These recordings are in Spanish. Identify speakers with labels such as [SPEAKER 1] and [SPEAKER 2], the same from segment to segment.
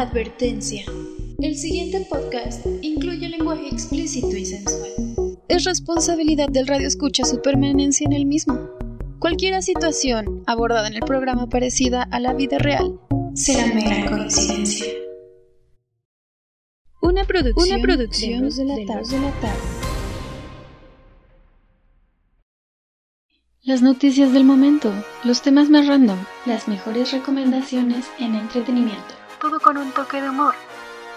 [SPEAKER 1] Advertencia. El siguiente podcast incluye lenguaje explícito y sensual. Es responsabilidad del radio escucha su permanencia en el mismo. Cualquier situación abordada en el programa parecida a la vida real será mera coincidencia. Una producción, Una producción de, la de la tarde. Las noticias del momento, los temas más random, las mejores recomendaciones en entretenimiento. Todo con un toque de humor.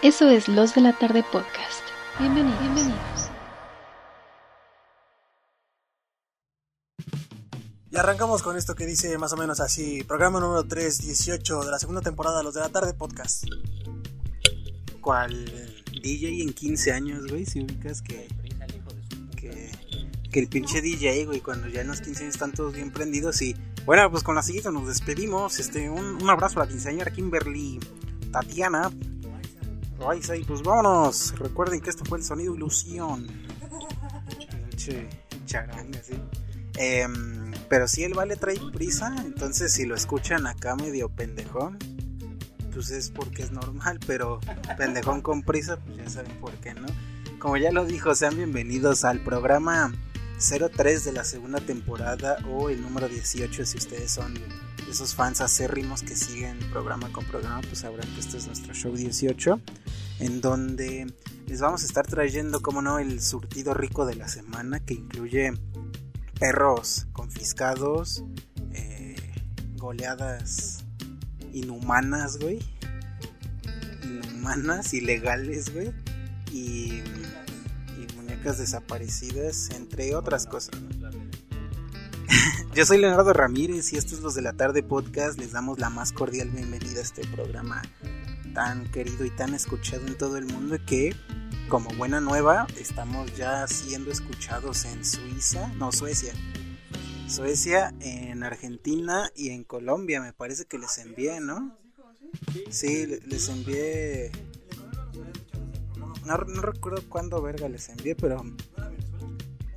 [SPEAKER 1] Eso es Los de la Tarde Podcast. Bienvenidos. Bienvenidos.
[SPEAKER 2] Y arrancamos con esto que dice más o menos así, programa número 318 de la segunda temporada de Los de la Tarde Podcast. ¿Cuál DJ en 15 años, güey? Si ubicas que, que, que el pinche DJ, güey, cuando ya en los 15 años están todos bien prendidos y... Bueno, pues con la siguiente nos despedimos. Este, un, un abrazo a la quinceañera Kimberly Tatiana. Ay, pues vámonos. Recuerden que esto fue el sonido ilusión. Pinche charanga, sí. Em, pero si el vale trae prisa, entonces si lo escuchan acá medio pendejón, pues es porque es normal, pero pendejón con prisa, pues ya saben por qué, ¿no? Como ya lo dijo, sean bienvenidos al programa 03 de la segunda temporada o el número 18 si ustedes son esos fans acérrimos que siguen programa con programa, pues sabrán que este es nuestro show 18, en donde les vamos a estar trayendo, como no, el surtido rico de la semana que incluye perros confiscados, eh, goleadas inhumanas, güey. Inhumanas, ilegales, güey. Y, y muñecas desaparecidas, entre otras cosas. Yo soy Leonardo Ramírez y estos es los de la tarde podcast. Les damos la más cordial bienvenida a este programa tan querido y tan escuchado en todo el mundo que como buena nueva, estamos ya siendo escuchados en Suiza, no, Suecia. Suecia, en Argentina y en Colombia, me parece que les envié, ¿no? Sí, les envié... No, recuerdo cuándo verga les envié, pero...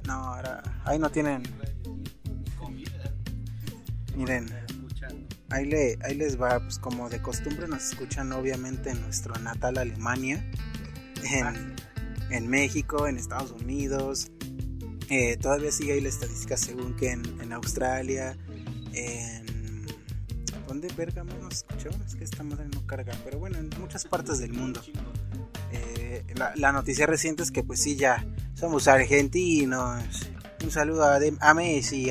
[SPEAKER 2] No, ahora... Ahí no tienen... Miren, ahí, le, ahí les va, pues como de costumbre nos escuchan obviamente en nuestro natal Alemania, en, en México, en Estados Unidos. Eh, todavía sigue ahí la estadística según que en, Australia, en... ¿Dónde verga nos escuchaban? Es que esta madre no carga, pero bueno, en muchas partes del mundo. Eh, la, noticia reciente es que pues sí, ya somos argentinos. Un saludo a, a Messi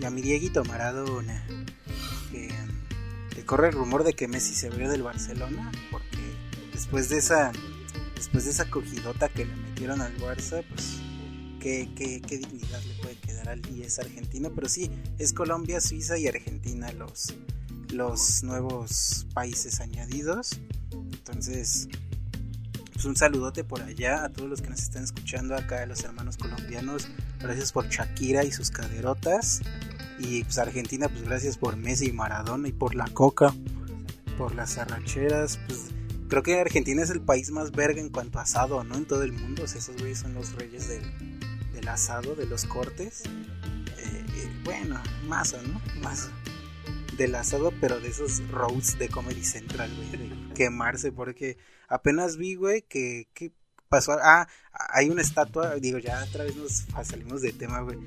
[SPEAKER 2] y a, mi Dieguito Maradona. Que, corre el rumor de que Messi se abrió del Barcelona porque después de esa después de esa cogidota que le metieron al Barça, pues qué, qué, qué dignidad le puede quedar al 10 argentino. Pero sí, es Colombia, Suiza y Argentina los, los nuevos países añadidos. Entonces, pues un saludote por allá a todos los que nos están escuchando acá, a los hermanos colombianos. Gracias por Shakira y sus caderotas. Y pues Argentina, pues gracias por Messi y Maradona y por la coca, por las arracheras. Pues Creo que Argentina es el país más verga en cuanto a asado, ¿no? En todo el mundo. O esos güeyes son los reyes del, del asado, de los cortes. Eh, eh, bueno, más, ¿no? Más del asado, pero de esos roasts de Comedy Central, güey. Quemarse, porque apenas vi, güey, que, que pasó. Ah, hay una estatua, digo, ya otra vez nos salimos de tema, güey.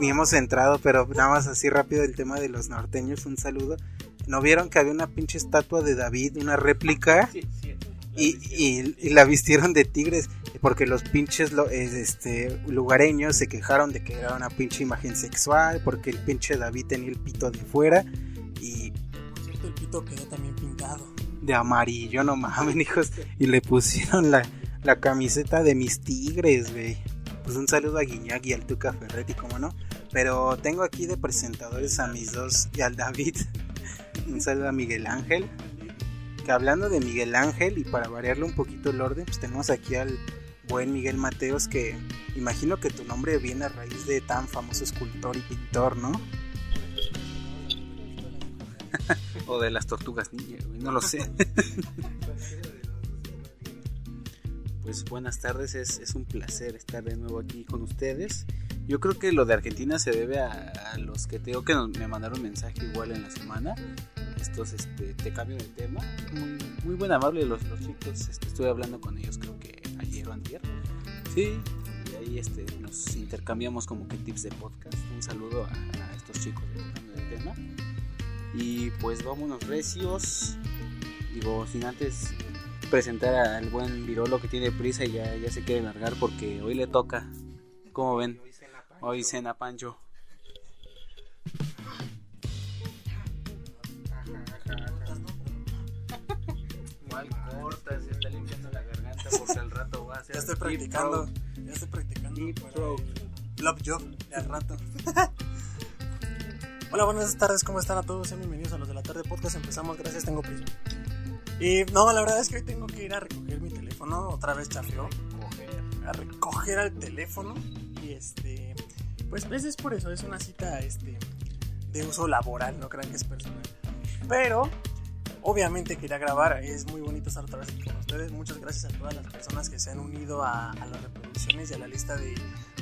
[SPEAKER 2] Ni hemos entrado, pero nada más así rápido el tema de los norteños. Un saludo. ¿No vieron que había una pinche estatua de David, una réplica? y, y, la vistieron de tigres porque los pinches este, lugareños se quejaron de que era una pinche imagen sexual, porque el pinche David tenía el pito de fuera y...
[SPEAKER 3] Por cierto, el pito quedó también pintado.
[SPEAKER 2] De amarillo, no mames, hijos. Y le pusieron la, la camiseta de mis tigres, güey. Pues un saludo a Guiñac y al Tuca Ferretti, como no. Pero tengo aquí de presentadores a mis dos y al David. Un saludo a Miguel Ángel. Que hablando de Miguel Ángel, y para variarle un poquito el orden, pues tenemos aquí al buen Miguel Mateos, que imagino que tu nombre viene a raíz de tan famoso escultor y pintor, ¿no? O de las tortugas niña, no lo sé. pues buenas tardes, es, un placer estar de nuevo aquí con ustedes. Yo creo que lo de Argentina se debe a, los que tengo que me mandaron mensaje igual en la semana estos, este, te cambio de tema, muy,
[SPEAKER 4] muy buen amable los, chicos. Este, estuve hablando con ellos creo que ayer o antier. Sí, y ahí este, nos intercambiamos como que tips de podcast. Un saludo a, estos chicos del tema. Y pues vámonos recios. Digo, sin antes presentar al buen Virolo que tiene prisa y ya, ya se quiere largar porque hoy le toca. ¿Cómo ven? Hoy cena Pancho. ¿Cuál corta? Se está limpiando la garganta porque al rato va a ser.
[SPEAKER 3] Ya estoy practicando. Ya estoy practicando. Love Job, al rato. Hola, buenas tardes, ¿cómo están a todos? Sean bienvenidos a los de la tarde podcast. Empezamos, gracias, tengo prisa. Y no, la verdad es que hoy tengo que ir a recoger mi teléfono, otra vez chafeó. A recoger al teléfono. Y este, pues veces por eso, es una cita este, de uso laboral, no crean que es personal. Pero obviamente quería grabar, es muy bonito estar otra vez aquí con ustedes. Muchas gracias a todas las personas que se han unido a, a las reproducciones y a la lista de,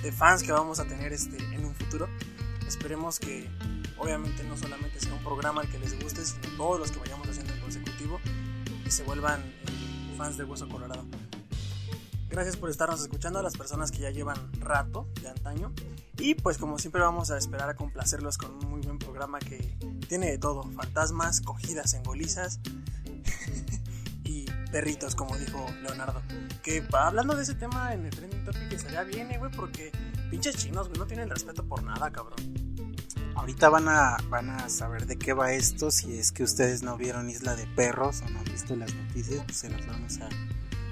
[SPEAKER 3] de, fans que vamos a tener este, en un futuro. Esperemos que obviamente no solamente sea un programa al que les guste, sino todos los que vayamos haciendo en consecutivo y se vuelvan eh, fans de Hueso Colorado. Gracias por estarnos escuchando a las personas que ya llevan rato de antaño. Y pues como siempre vamos a esperar a complacerlos con un muy buen programa que tiene de todo. Fantasmas, cogidas en golizas y perritos, como dijo Leonardo. Que hablando de ese tema en el trending topic estaría bien, eh, güey, porque pinches chinos, güey, no tienen respeto por nada, cabrón.
[SPEAKER 2] Ahorita van a, van a saber de qué va esto. Si es que ustedes no vieron Isla de Perros o no han visto las noticias, pues se las vamos a,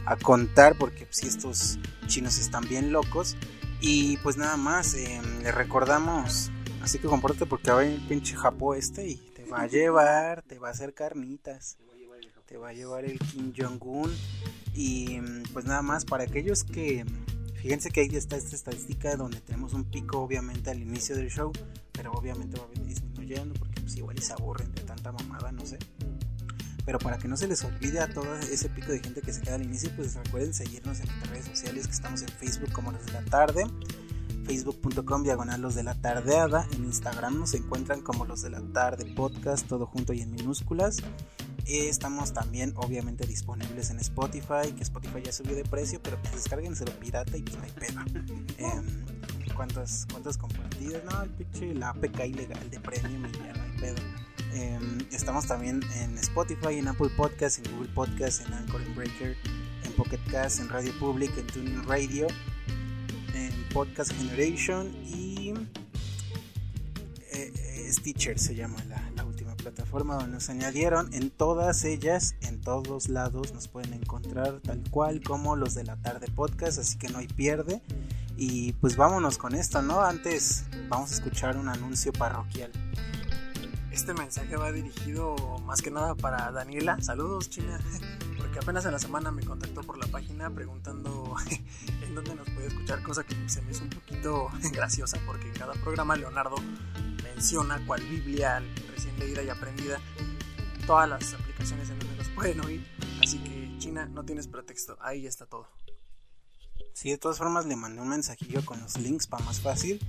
[SPEAKER 2] a contar porque si pues, estos chinos están bien locos. Y pues nada más, eh, les recordamos, así que compórtate porque va a el pinche Japó este y te va a llevar, te va a hacer carnitas, te va a llevar el Kim Jong-un. Y pues nada más, para aquellos que Fíjense que ahí está esta estadística donde tenemos un pico obviamente al inicio del show, pero obviamente va disminuyendo porque pues igual se aburren de tanta mamada, no sé. Pero para que no se les olvide a todo ese pico de gente que se queda al inicio, pues recuerden seguirnos en nuestras redes sociales que estamos en Facebook como los de la tarde, facebook.com diagonal los de la tardeada, en Instagram nos encuentran como los de la tarde podcast, todo junto y en minúsculas. Estamos también obviamente disponibles en Spotify, que Spotify ya subió de precio, pero pues descárguenselo pirata y pues no hay pedo. Em, ¿cuántas, ¿Cuántas compartidas? No, el pinche, la APK ilegal de premium y ya no hay pedo. Em, estamos también en Spotify, en Apple Podcasts, en Google Podcasts, en Anchor, en Breaker, en Pocket Cast, en Radio Public, en Tuning Radio, en Podcast Generation y eh, eh, Stitcher se llama la, plataforma donde nos añadieron. En todas ellas, en todos lados, nos pueden encontrar tal cual como los de la tarde podcast, así que no hay pierde. Y pues vámonos con esto, ¿no? Antes vamos a escuchar un anuncio parroquial.
[SPEAKER 3] Este mensaje va dirigido más que nada para Daniela. Saludos, China. Porque apenas en la semana me contactó por la página preguntando en dónde nos puede escuchar, cosa que se me hizo un poquito graciosa porque en cada programa Leonardo menciona cual Biblia recién leída y aprendida todas las aplicaciones en donde los pueden oír. Así que China, no tienes pretexto, ahí ya está todo.
[SPEAKER 2] Sí, de todas formas le mandé un mensajillo con los links para más fácil.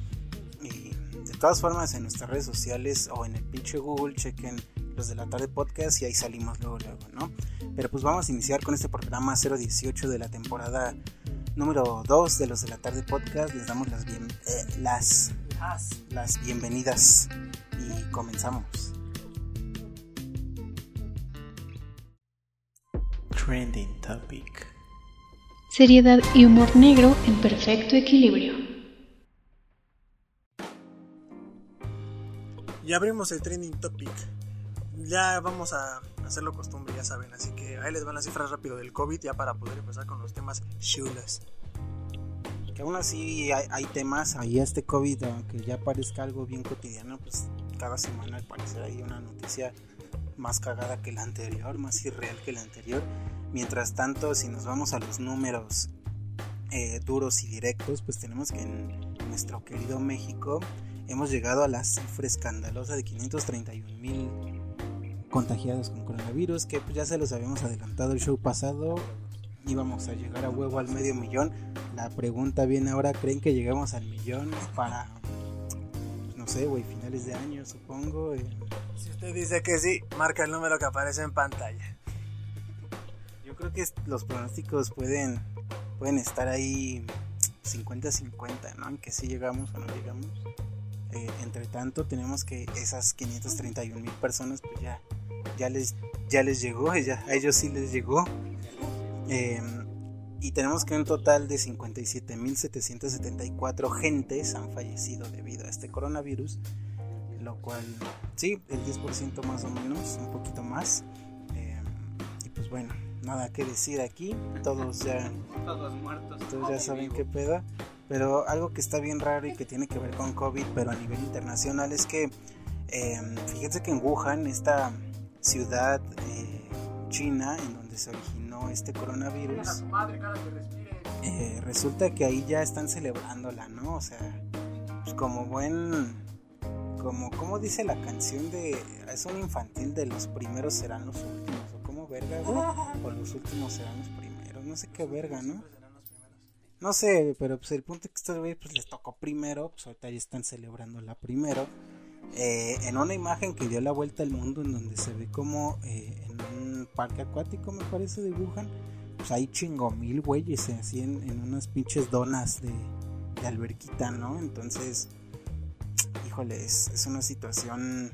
[SPEAKER 2] Y de todas formas en nuestras redes sociales o en el pinche Google chequen los de la tarde podcast y ahí salimos luego luego, ¿no? Pero pues vamos a iniciar con este programa 018 de la temporada número 2 de los de la tarde podcast. Les damos las bien eh, las las bienvenidas y comenzamos.
[SPEAKER 1] Trending Topic. Seriedad y humor negro en perfecto equilibrio.
[SPEAKER 3] Ya abrimos el trending topic. Ya vamos a hacerlo costumbre, ya saben. Así que ahí les van las cifras rápido del COVID ya para poder empezar con los temas chulas
[SPEAKER 2] que aún así hay, temas, ahí este COVID, aunque ya parezca algo bien cotidiano, pues cada semana al parecer hay una noticia más cagada que la anterior, más irreal que la anterior. Mientras tanto, si nos vamos a los números eh, duros y directos, pues tenemos que en nuestro querido México hemos llegado a la cifra escandalosa de 531 mil contagiados con coronavirus, que pues ya se los habíamos adelantado el show pasado, íbamos a llegar a huevo al medio millón. La pregunta viene ahora, ¿creen que llegamos al millón para, no sé, güey, finales de año, supongo?
[SPEAKER 3] Si usted dice que sí, marca el número que aparece en pantalla.
[SPEAKER 2] Yo creo que los pronósticos pueden, pueden estar ahí 50-50, ¿no? Aunque si llegamos o no llegamos. Eh, entre tanto, tenemos que esas 531 mil personas, pues ya, ya, les, ya les llegó, ya, a ellos sí les llegó. Em, y tenemos que un total de 57.774 gentes han fallecido debido a este coronavirus, lo cual, sí, el 10% más o menos, un poquito más. Em, y pues bueno, nada que decir aquí, todos ya,
[SPEAKER 4] todos muertos,
[SPEAKER 2] todos ya saben qué pedo. Pero algo que está bien raro y que tiene que ver con COVID, pero a nivel internacional, es que em, fíjense que en Wuhan, esta ciudad eh, china en donde se originó este coronavirus, eh, resulta que ahí ya están celebrándola, ¿no? O sea, pues como buen, como, como dice la canción de, es un infantil de los primeros serán los últimos, o como verga, o los últimos serán los primeros, no sé qué verga, ¿no? No sé, pero pues el punto es que estos güeyes pues les tocó primero, pues ahorita ya están celebrando la primero. Eh, en una imagen que dio la vuelta al mundo en donde se ve como eh, en un parque acuático me parece de Wuhan, pues hay chingo mil güeyes eh, así en, unas pinches donas de, alberquita, ¿no? Entonces, híjole, es, es una situación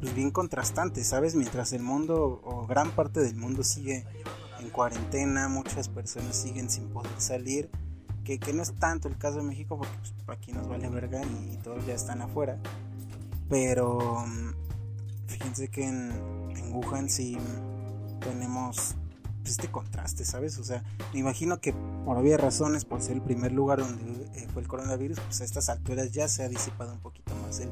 [SPEAKER 2] pues bien contrastante, ¿sabes? Mientras el mundo o gran parte del mundo sigue en cuarentena, muchas personas siguen sin poder salir, que, que no es tanto el caso de México porque pues, aquí nos vale verga y, todos ya están afuera, pero mm, fíjense que en, Wuhan sí tenemos pues, este contraste, ¿sabes? O sea, me imagino que por obvias razones, por ser el primer lugar donde eh, fue el coronavirus, pues a estas alturas ya se ha disipado un poquito más el,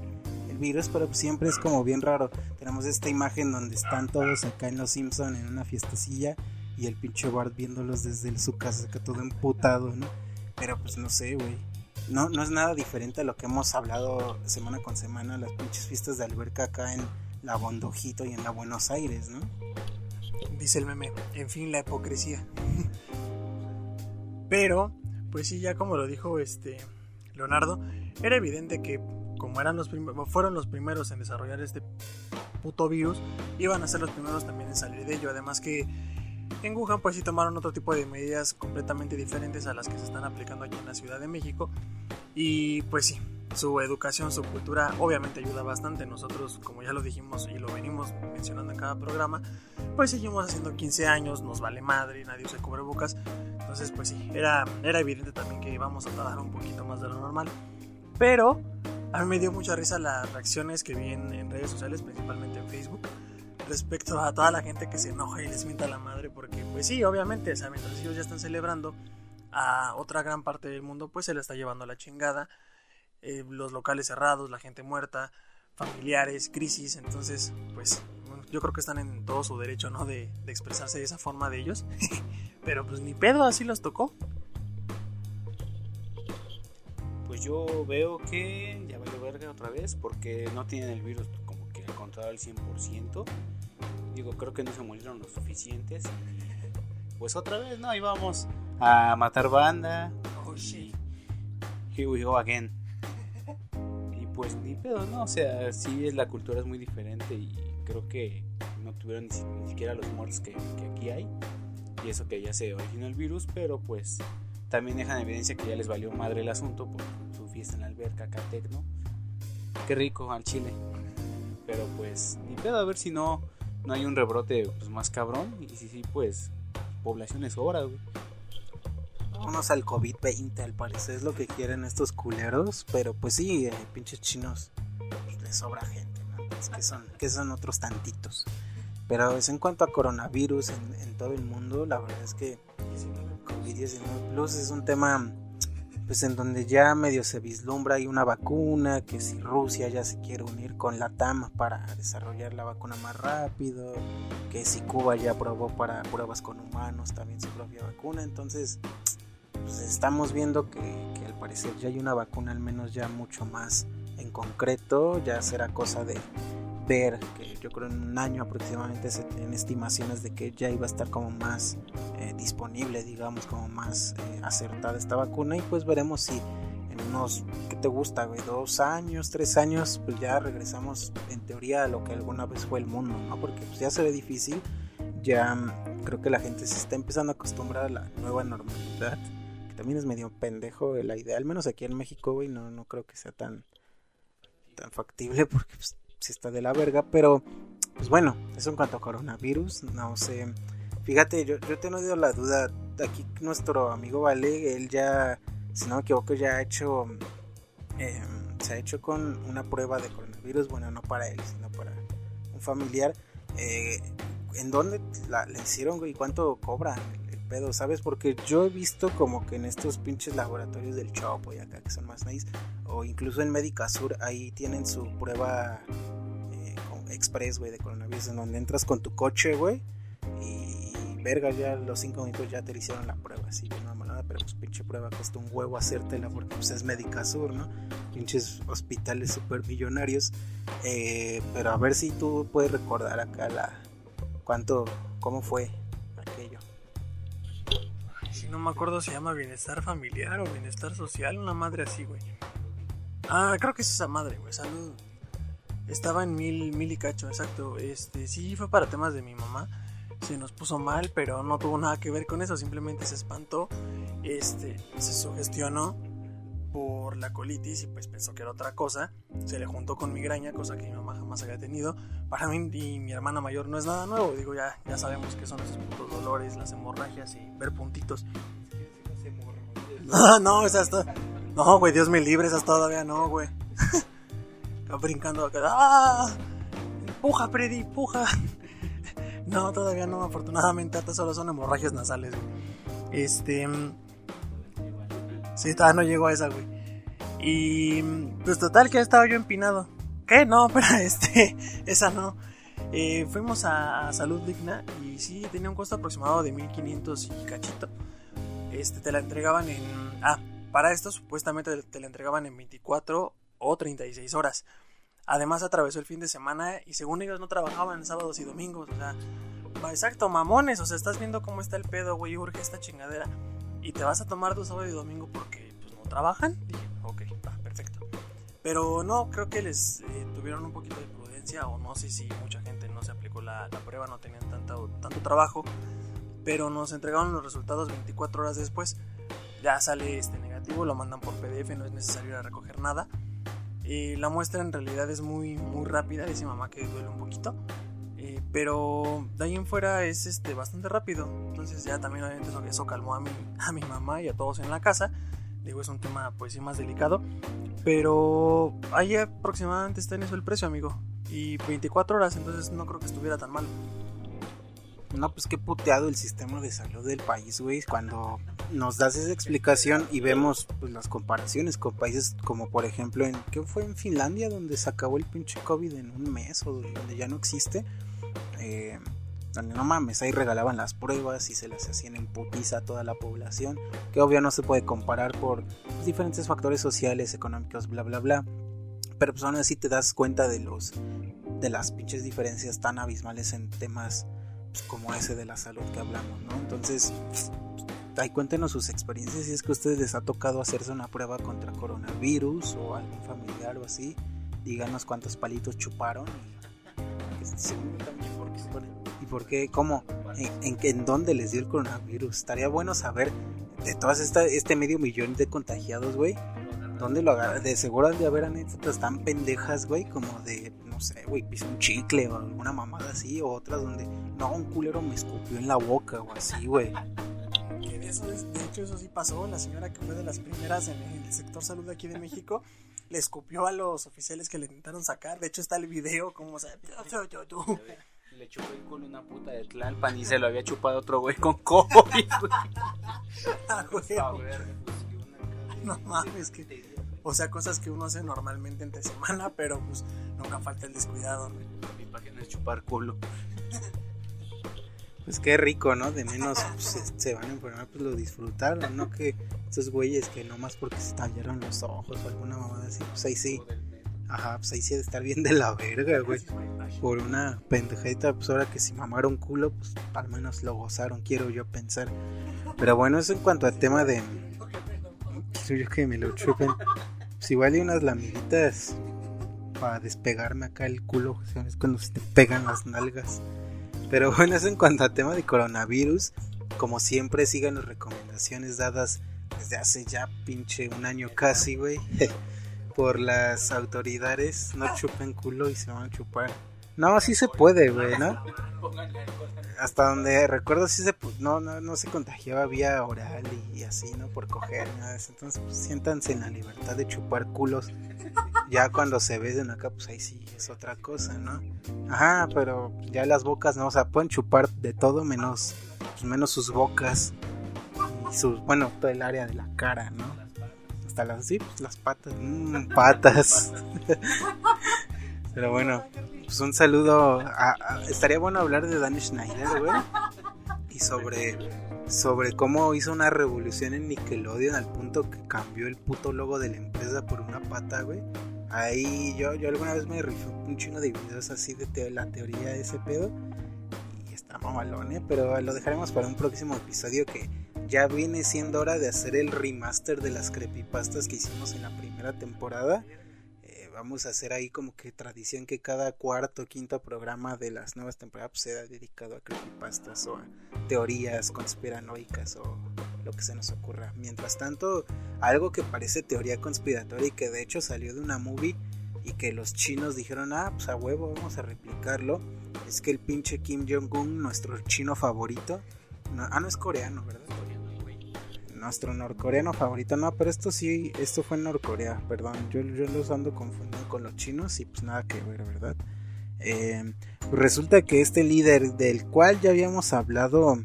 [SPEAKER 2] el virus, pero siempre es como bien raro. Tenemos esta imagen donde están todos acá en Los Simpson en una fiestecilla y el pinche Bart viéndolos desde su casa, que todo emputado, ¿no? Pero pues no sé, güey. No, no es nada diferente a lo que hemos hablado semana con semana, las pinches fiestas de alberca acá en la Bondojito y en la Buenos Aires, ¿no?
[SPEAKER 3] Dice el meme, en fin, la hipocresía. Pero, pues sí, ya como lo dijo este Leonardo, era evidente que como eran los fueron los primeros en desarrollar este puto virus, iban a ser los primeros también en salir de ello. Además que en Wuhan pues sí tomaron otro tipo de medidas completamente diferentes a las que se están aplicando aquí en la Ciudad de México. Y pues sí, su educación, su cultura obviamente ayuda bastante. Nosotros, como ya lo dijimos y lo venimos mencionando en cada programa, pues seguimos haciendo 15 años, nos vale madre, nadie usa cubrebocas. Entonces pues sí, era, era evidente también que íbamos a tardar un poquito más de lo normal. Pero a mí me dio mucha risa las reacciones que vi en, en redes sociales, principalmente en Facebook respecto a toda la gente que se enoja y les mienta la madre, porque pues sí, obviamente, o sea, mientras ellos ya están celebrando, a otra gran parte del mundo pues se le está llevando a la chingada, eh, los locales cerrados, la gente muerta, familiares, crisis, entonces pues yo creo que están en todo su derecho, ¿no? De, expresarse de esa forma de ellos, pero pues ni pedo, así los tocó.
[SPEAKER 4] Pues yo veo que ya valió verga otra vez porque no tienen el virus como que encontrado al 100%. Digo, creo que no se murieron los suficientes. Pues otra vez, ¿no? Ahí vamos a matar banda.
[SPEAKER 3] Oh, shit.
[SPEAKER 4] Here we go again. Y pues ni pedo, ¿no? O sea, sí es la cultura es muy diferente y creo que no tuvieron ni, ni siquiera los muertos que, que, aquí hay. Y eso que ya se originó el virus, pero pues también dejan evidencia que ya les valió madre el asunto por su fiesta en la alberca acá tecno. Qué rico al chile. Pero pues ni pedo, a ver si no no hay un rebrote pues, más cabrón. Y sí, sí, pues, población es hora, güey.
[SPEAKER 2] Vámonos al COVID-20, al parecer es lo que quieren estos culeros. Pero pues sí, eh, pinches chinos, pues, les sobra gente, ¿no? Es que son, que son otros tantitos. Pero es en cuanto a coronavirus en, en todo el mundo, la verdad es que COVID-19 Plus es un tema pues en donde ya medio se vislumbra hay una vacuna, que si Rusia ya se quiere unir con la TAM para desarrollar la vacuna más rápido, que si Cuba ya aprobó para pruebas con humanos también su propia vacuna, entonces pues estamos viendo que, que al parecer ya hay una vacuna al menos ya mucho más en concreto, ya será cosa de ver que yo creo en un año aproximadamente se tienen estimaciones de que ya iba a estar como más eh, disponible, digamos, como más eh, acertada esta vacuna y pues veremos si en unos, ¿qué te gusta, güey? Dos años, tres años, pues ya regresamos en teoría a lo que alguna vez fue el mundo, ¿no? Porque pues ya se ve difícil, ya creo que la gente se está empezando a acostumbrar a la nueva normalidad. Que también es medio pendejo la idea, al menos aquí en México, güey, no, no creo que sea tan, tan factible porque pues, sí está de la verga. Pero, pues bueno, eso en cuanto a coronavirus, no sé. Fíjate, yo, yo he tenido la duda, aquí nuestro amigo Vale, él ya, si no me equivoco, ya ha hecho, em, se ha hecho con una prueba de coronavirus, bueno, no para él, sino para un familiar. Eh, ¿En dónde la, hicieron, güey? ¿Cuánto cobra pedo? ¿Sabes? Porque yo he visto como que en estos pinches laboratorios del Chopo y acá que son más nice, o incluso en Médica Sur, ahí tienen su prueba eh, express, güey, de coronavirus, en donde entras con tu coche, güey, y verga, ya los cinco minutos ya te hicieron la prueba, así, no nada, pero pues pinche prueba cuesta un huevo hacértela porque pues es Médica Sur, ¿no? Pinches hospitales super millonarios. Eh, pero a ver si tú puedes recordar acá la, ¿Cuánto, cómo fue aquello?
[SPEAKER 3] Si no me acuerdo, se llama bienestar familiar o bienestar social, una madre así, güey. Ah, creo que es esa madre, güey. Salud. Estaba en mil, mil y cacho, exacto. Este, sí, fue para temas de mi mamá. Se nos puso mal, pero no tuvo nada que ver con eso. Simplemente se espantó. Este, se sugestionó por la colitis y pues pensó que era otra cosa. Se le juntó con migraña, cosa que mi mamá jamás había tenido. Para mí y mi hermana mayor no es nada nuevo. Digo, ya, ya sabemos que son putos dolores, las hemorragias y ver puntitos. Ah, no, esas No, güey, Dios me libre, esas todavía no, güey. Está brincando acá. ¡Ah! Puja, Freddy, puja. No, todavía no, afortunadamente, hasta solo son hemorragias nasales, Este. Sí, todavía no llegó a esa, güey. Y pues total que estaba yo empinado. ¿Qué? No, pero este, esa no. Eh, fuimos a, Salud Digna y sí, tenía un costo aproximado de 1500 y cachito. Este, te la entregaban en... Ah, para esto supuestamente te la entregaban en 24 o 36 horas. Además atravesó el fin de semana y según ellos no trabajaban sábados y domingos. O sea, exacto, mamones. O sea, estás viendo cómo está el pedo, güey, urge esta chingadera y te vas a tomar tu sábado y domingo porque pues, no trabajan. Dije, ok, perfecto. Pero no, creo que les eh, tuvieron un poquito de prudencia o no sé si mucha gente no se aplicó la, prueba, no tenían tanto, tanto trabajo. Pero nos entregaron los resultados 24 horas después. Ya sale este negativo, lo mandan por PDF, no es necesario ir a recoger nada. y la muestra en realidad es muy, muy rápida, dice mamá que duele un poquito pero de ahí en fuera es este, bastante rápido. Entonces ya también obviamente eso, calmó a mi, a mi mamá y a todos en la casa. Digo, es un tema pues sí más delicado. Pero ahí aproximadamente está en eso el precio, amigo. Y 24 horas, entonces no creo que estuviera tan mal.
[SPEAKER 2] No, pues qué puteado el sistema de salud del país, güey. Cuando nos das esa explicación y vemos pues, las comparaciones con países como por ejemplo en... ¿Qué fue en Finlandia donde se acabó el pinche COVID en un mes o donde ya no existe? Eh, donde no mames, ahí regalaban las pruebas y se las hacían en putiza a toda la población, que obvio no se puede comparar por diferentes factores sociales, económicos, bla bla bla. Pero pues aún así te das cuenta de los de las pinches diferencias tan abismales en temas pues, como ese de la salud que hablamos, ¿no? Entonces, ahí cuéntenos sus experiencias si es que a ustedes les ha tocado hacerse una prueba contra coronavirus o algún familiar o así. Díganos cuántos palitos chuparon ¿Y por qué? ¿Cómo? ¿En, en, dónde les dio el coronavirus? Estaría bueno saber de todas esta, este medio millón de contagiados, güey. ¿Dónde lo agarran? De seguro han de haber anécdotas tan pendejas, güey, como de, no sé, güey, pisó un chicle o alguna mamada así, o otras donde, no, un culero me escupió en la boca o así, güey.
[SPEAKER 3] De, hecho, eso sí pasó. La señora que fue de las primeras en el sector salud aquí de México le escupió a los oficiales que le intentaron sacar. De hecho, está el video como se...
[SPEAKER 4] Le chupó el culo una puta de Tlalpan y se lo había chupado otro güey con COVID,
[SPEAKER 3] ah, No mames, que... O sea, cosas que uno hace normalmente entre semana, pero pues nunca falta el descuidado,
[SPEAKER 4] Mi página es chupar culo.
[SPEAKER 2] Pues qué rico, ¿no? De menos pues, se, van a enfermar, pues lo disfrutaron, ¿no? Que esos güeyes que nomás porque se tallaron los ojos o alguna mamada así, pues ahí sí. Ajá, pues ahí sí de estar bien de la verga, güey. Por una pendejita, pues ahora que si mamaron culo, pues al menos lo gozaron, quiero yo pensar. Pero bueno, eso en cuanto al tema de. Soy yo que me lo chupen. Pues igual hay unas lamiditas para despegarme acá el culo, es cuando se te pegan las nalgas. Pero bueno, eso en cuanto a tema de coronavirus. Como siempre, sigan las recomendaciones dadas desde hace ya pinche un año casi, güey. Por las autoridades. No chupen culo y se van a chupar. No, sí se puede, güey, ¿no? Hasta donde recuerdo sí se no, no, no se contagiaba vía oral y, así, ¿no? Por coger, nada Entonces, pues, siéntanse en la libertad de chupar culos. Ya cuando se besen acá, pues ahí sí es otra cosa, ¿no? Ajá, pero ya las bocas, ¿no? O sea, pueden chupar de todo menos, pues, menos sus bocas y sus, bueno, todo el área de la cara, ¿no? Hasta las, sí, pues las patas, mmm, patas. pero bueno, pues un saludo. estaría bueno hablar de Danny Schneider, güey. Y sobre, sobre cómo hizo una revolución en Nickelodeon al punto que cambió el puto logo de la empresa por una pata, güey. Ahí yo, yo alguna vez me rifé un chino de videos así de la teoría de ese pedo. Y está mamalón, ¿eh? Pero lo dejaremos para un próximo episodio que ya viene siendo hora de hacer el remaster de las creepypastas que hicimos en la primera temporada vamos a hacer ahí como que tradición que cada cuarto o quinto programa de las nuevas temporadas pues, sea dedicado a creepypastas o a teorías conspiranoicas o lo que se nos ocurra. Mientras tanto, algo que parece teoría conspiratoria y que de hecho salió de una movie y que los chinos dijeron, ah, pues a huevo, vamos a replicarlo, es que el pinche Kim Jong-un, nuestro chino favorito, ah, no es coreano, ¿verdad? nuestro norcoreano favorito. No, pero esto sí, esto fue en Norcorea, perdón. Yo, yo los ando confundiendo con los chinos y pues nada que ver, ¿verdad? Eh, pues resulta que este líder del cual ya habíamos hablado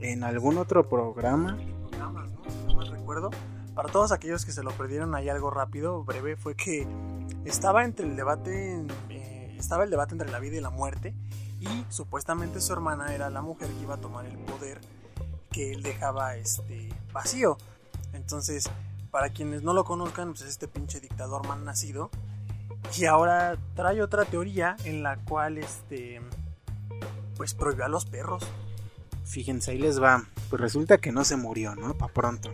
[SPEAKER 2] en algún otro programa.
[SPEAKER 3] no. Para todos aquellos que se lo perdieron ahí algo rápido, breve, fue que estaba entre el debate, eh, estaba el debate entre la vida y la muerte y supuestamente su hermana era la mujer que iba a tomar el poder que él dejaba este vacío. Entonces, para quienes no lo conozcan, pues es este pinche dictador mal nacido. Y ahora trae otra teoría en la cual este pues prohibió a los perros.
[SPEAKER 2] Fíjense, ahí les va. Pues resulta que no se murió, ¿no? Para pronto.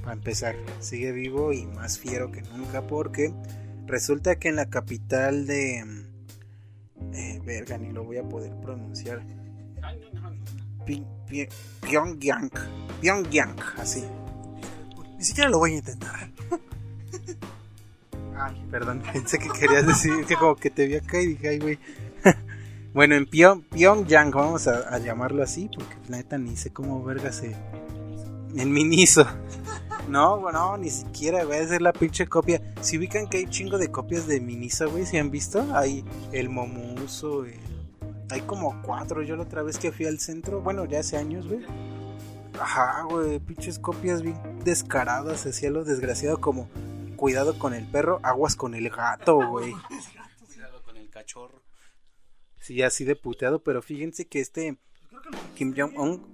[SPEAKER 2] Para empezar, sigue vivo y más fiero que nunca porque resulta que en la capital de... Eh, verga, ni lo voy a poder pronunciar. Pyongyang. Pyongyang, así.
[SPEAKER 3] Ni siquiera lo voy a intentar.
[SPEAKER 2] Ay, perdón, pensé que querías decir que como que te vi acá y dije, ay, güey. bueno, en Pyongyang, vamos a, llamarlo así, porque la neta ni sé cómo verga se. En Miniso. No, bueno, ni siquiera voy a hacer la pinche copia. Si ubican que hay chingo de copias de Miniso, güey, si han visto, hay el Momuso, el hay como cuatro. Yo la otra vez que fui al centro, bueno, ya hace años, güey. Ajá, güey, pinches copias bien descaradas, hacía lo desgraciado como cuidado con el perro, aguas con el gato, güey.
[SPEAKER 4] Cuidado con el cachorro.
[SPEAKER 2] Sí, así de puteado, pero fíjense que este Kim Jong-un,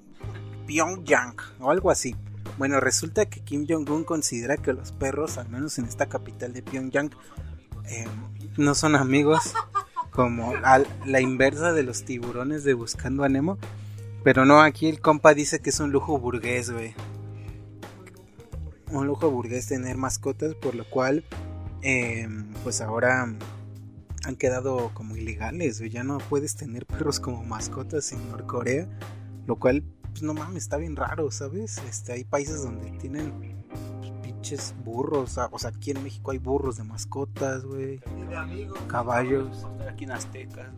[SPEAKER 2] Pyongyang, o algo así. Bueno, resulta que Kim Jong-un considera que los perros, al menos en esta capital de Pyongyang, eh, no son amigos como la inversa de los tiburones de Buscando a Nemo. Pero no, aquí el compa dice que es un lujo burgués, güey. Un lujo burgués tener mascotas, por lo cual, em, pues ahora han quedado como ilegales, güey. Ya no puedes tener perros como mascotas en Norcorea, lo cual, pues no mames, está bien raro, ¿sabes? Este, hay países donde tienen burros. O sea, aquí en México hay burros de mascotas, güey. Caballos.
[SPEAKER 4] Aquí en Azteca.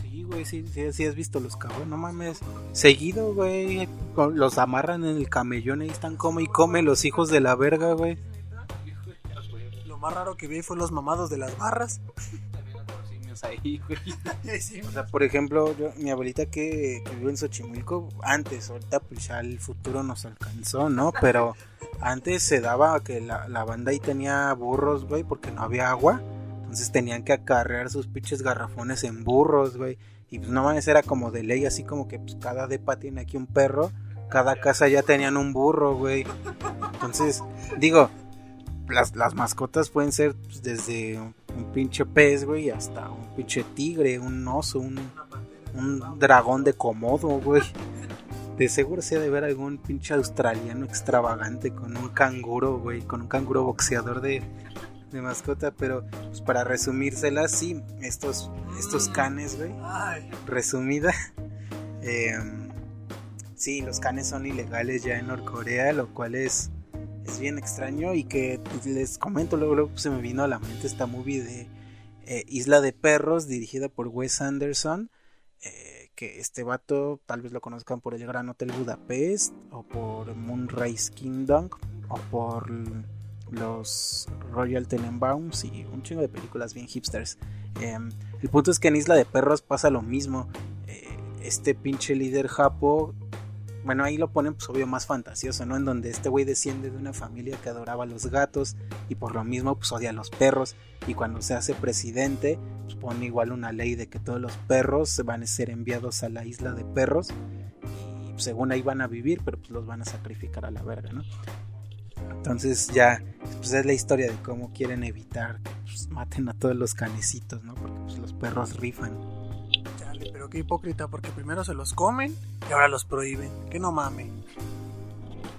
[SPEAKER 2] Sí, güey, sí, sí, has visto los caballos, no mames. Seguido, güey, los amarran en el camellón y están come y come los hijos de la verga, güey.
[SPEAKER 3] Lo más raro que vi fue los mamados de las barras.
[SPEAKER 2] O sea, por ejemplo, yo, mi abuelita que, que vive en Xochimilco, antes, ahorita pues ya el futuro nos alcanzó, ¿no? Pero antes se daba que la, la banda ahí tenía burros, güey, porque no había agua. Entonces tenían que acarrear sus pinches garrafones en burros, güey. Y pues no mames, era como de ley, así como que pues, cada depa tiene aquí un perro. Cada casa ya tenían un burro, güey. Entonces, digo, las, las mascotas pueden ser pues, desde un, pinche pez, güey, hasta un pinche tigre, un oso, un, un dragón de comodo, güey. De seguro se ha de ver algún pinche australiano extravagante con un canguro, güey, con un canguro boxeador de, de mascota, pero pues, para resumírsela, sí, estos, estos canes, güey, resumida, eh, sí, los canes son ilegales ya en Norcorea, lo cual es bien extraño y que les comento, luego, se me vino a la mente esta movie de eh, Isla de Perros, dirigida por Wes Anderson, eh, que este vato tal vez lo conozcan por El Gran Hotel Budapest o por Moonrise Kingdom o por los Royal Tenenbaums y un chingo de películas bien hipsters. Eh, el punto es que en Isla de Perros pasa lo mismo. Eh, este pinche líder japo, bueno, ahí lo ponen pues obvio más fantasioso, ¿no? En donde este güey desciende de una familia que adoraba a los gatos y por lo mismo pues odia a los perros y cuando se hace presidente pues pone igual una ley de que todos los perros van a ser enviados a la isla de perros y pues, según ahí van a vivir, pero pues los van a sacrificar a la verga, ¿no? Entonces ya pues es la historia de cómo quieren evitar que pues, maten a todos los canecitos, ¿no? Porque pues, los perros rifan.
[SPEAKER 3] Qué hipócrita, porque primero se los comen y ahora los prohíben. Que no mame.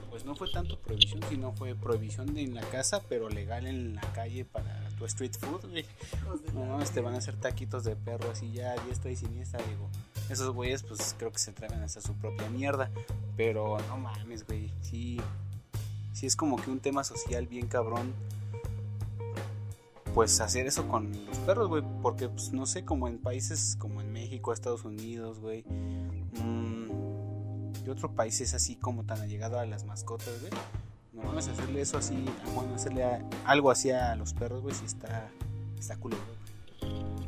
[SPEAKER 4] Pues no fue tanto prohibición, sino fue prohibición en la casa, pero legal en la calle para tu street food, güey. No te van a hacer taquitos de perro así ya, diestra y siniestra, digo. Esos güeyes, pues creo que se traen hasta su propia mierda. Pero no mames, güey. Sí, sí es como que un tema social bien cabrón. Pues hacer eso con los perros, güey. Porque, pues no sé, como en países como en México, Estados Unidos, güey. mm, y otro país es así como tan allegado a las mascotas, güey. No mames, hacerle eso así, bueno, hacerle a- algo así a los perros, güey, si está, está culo, güey.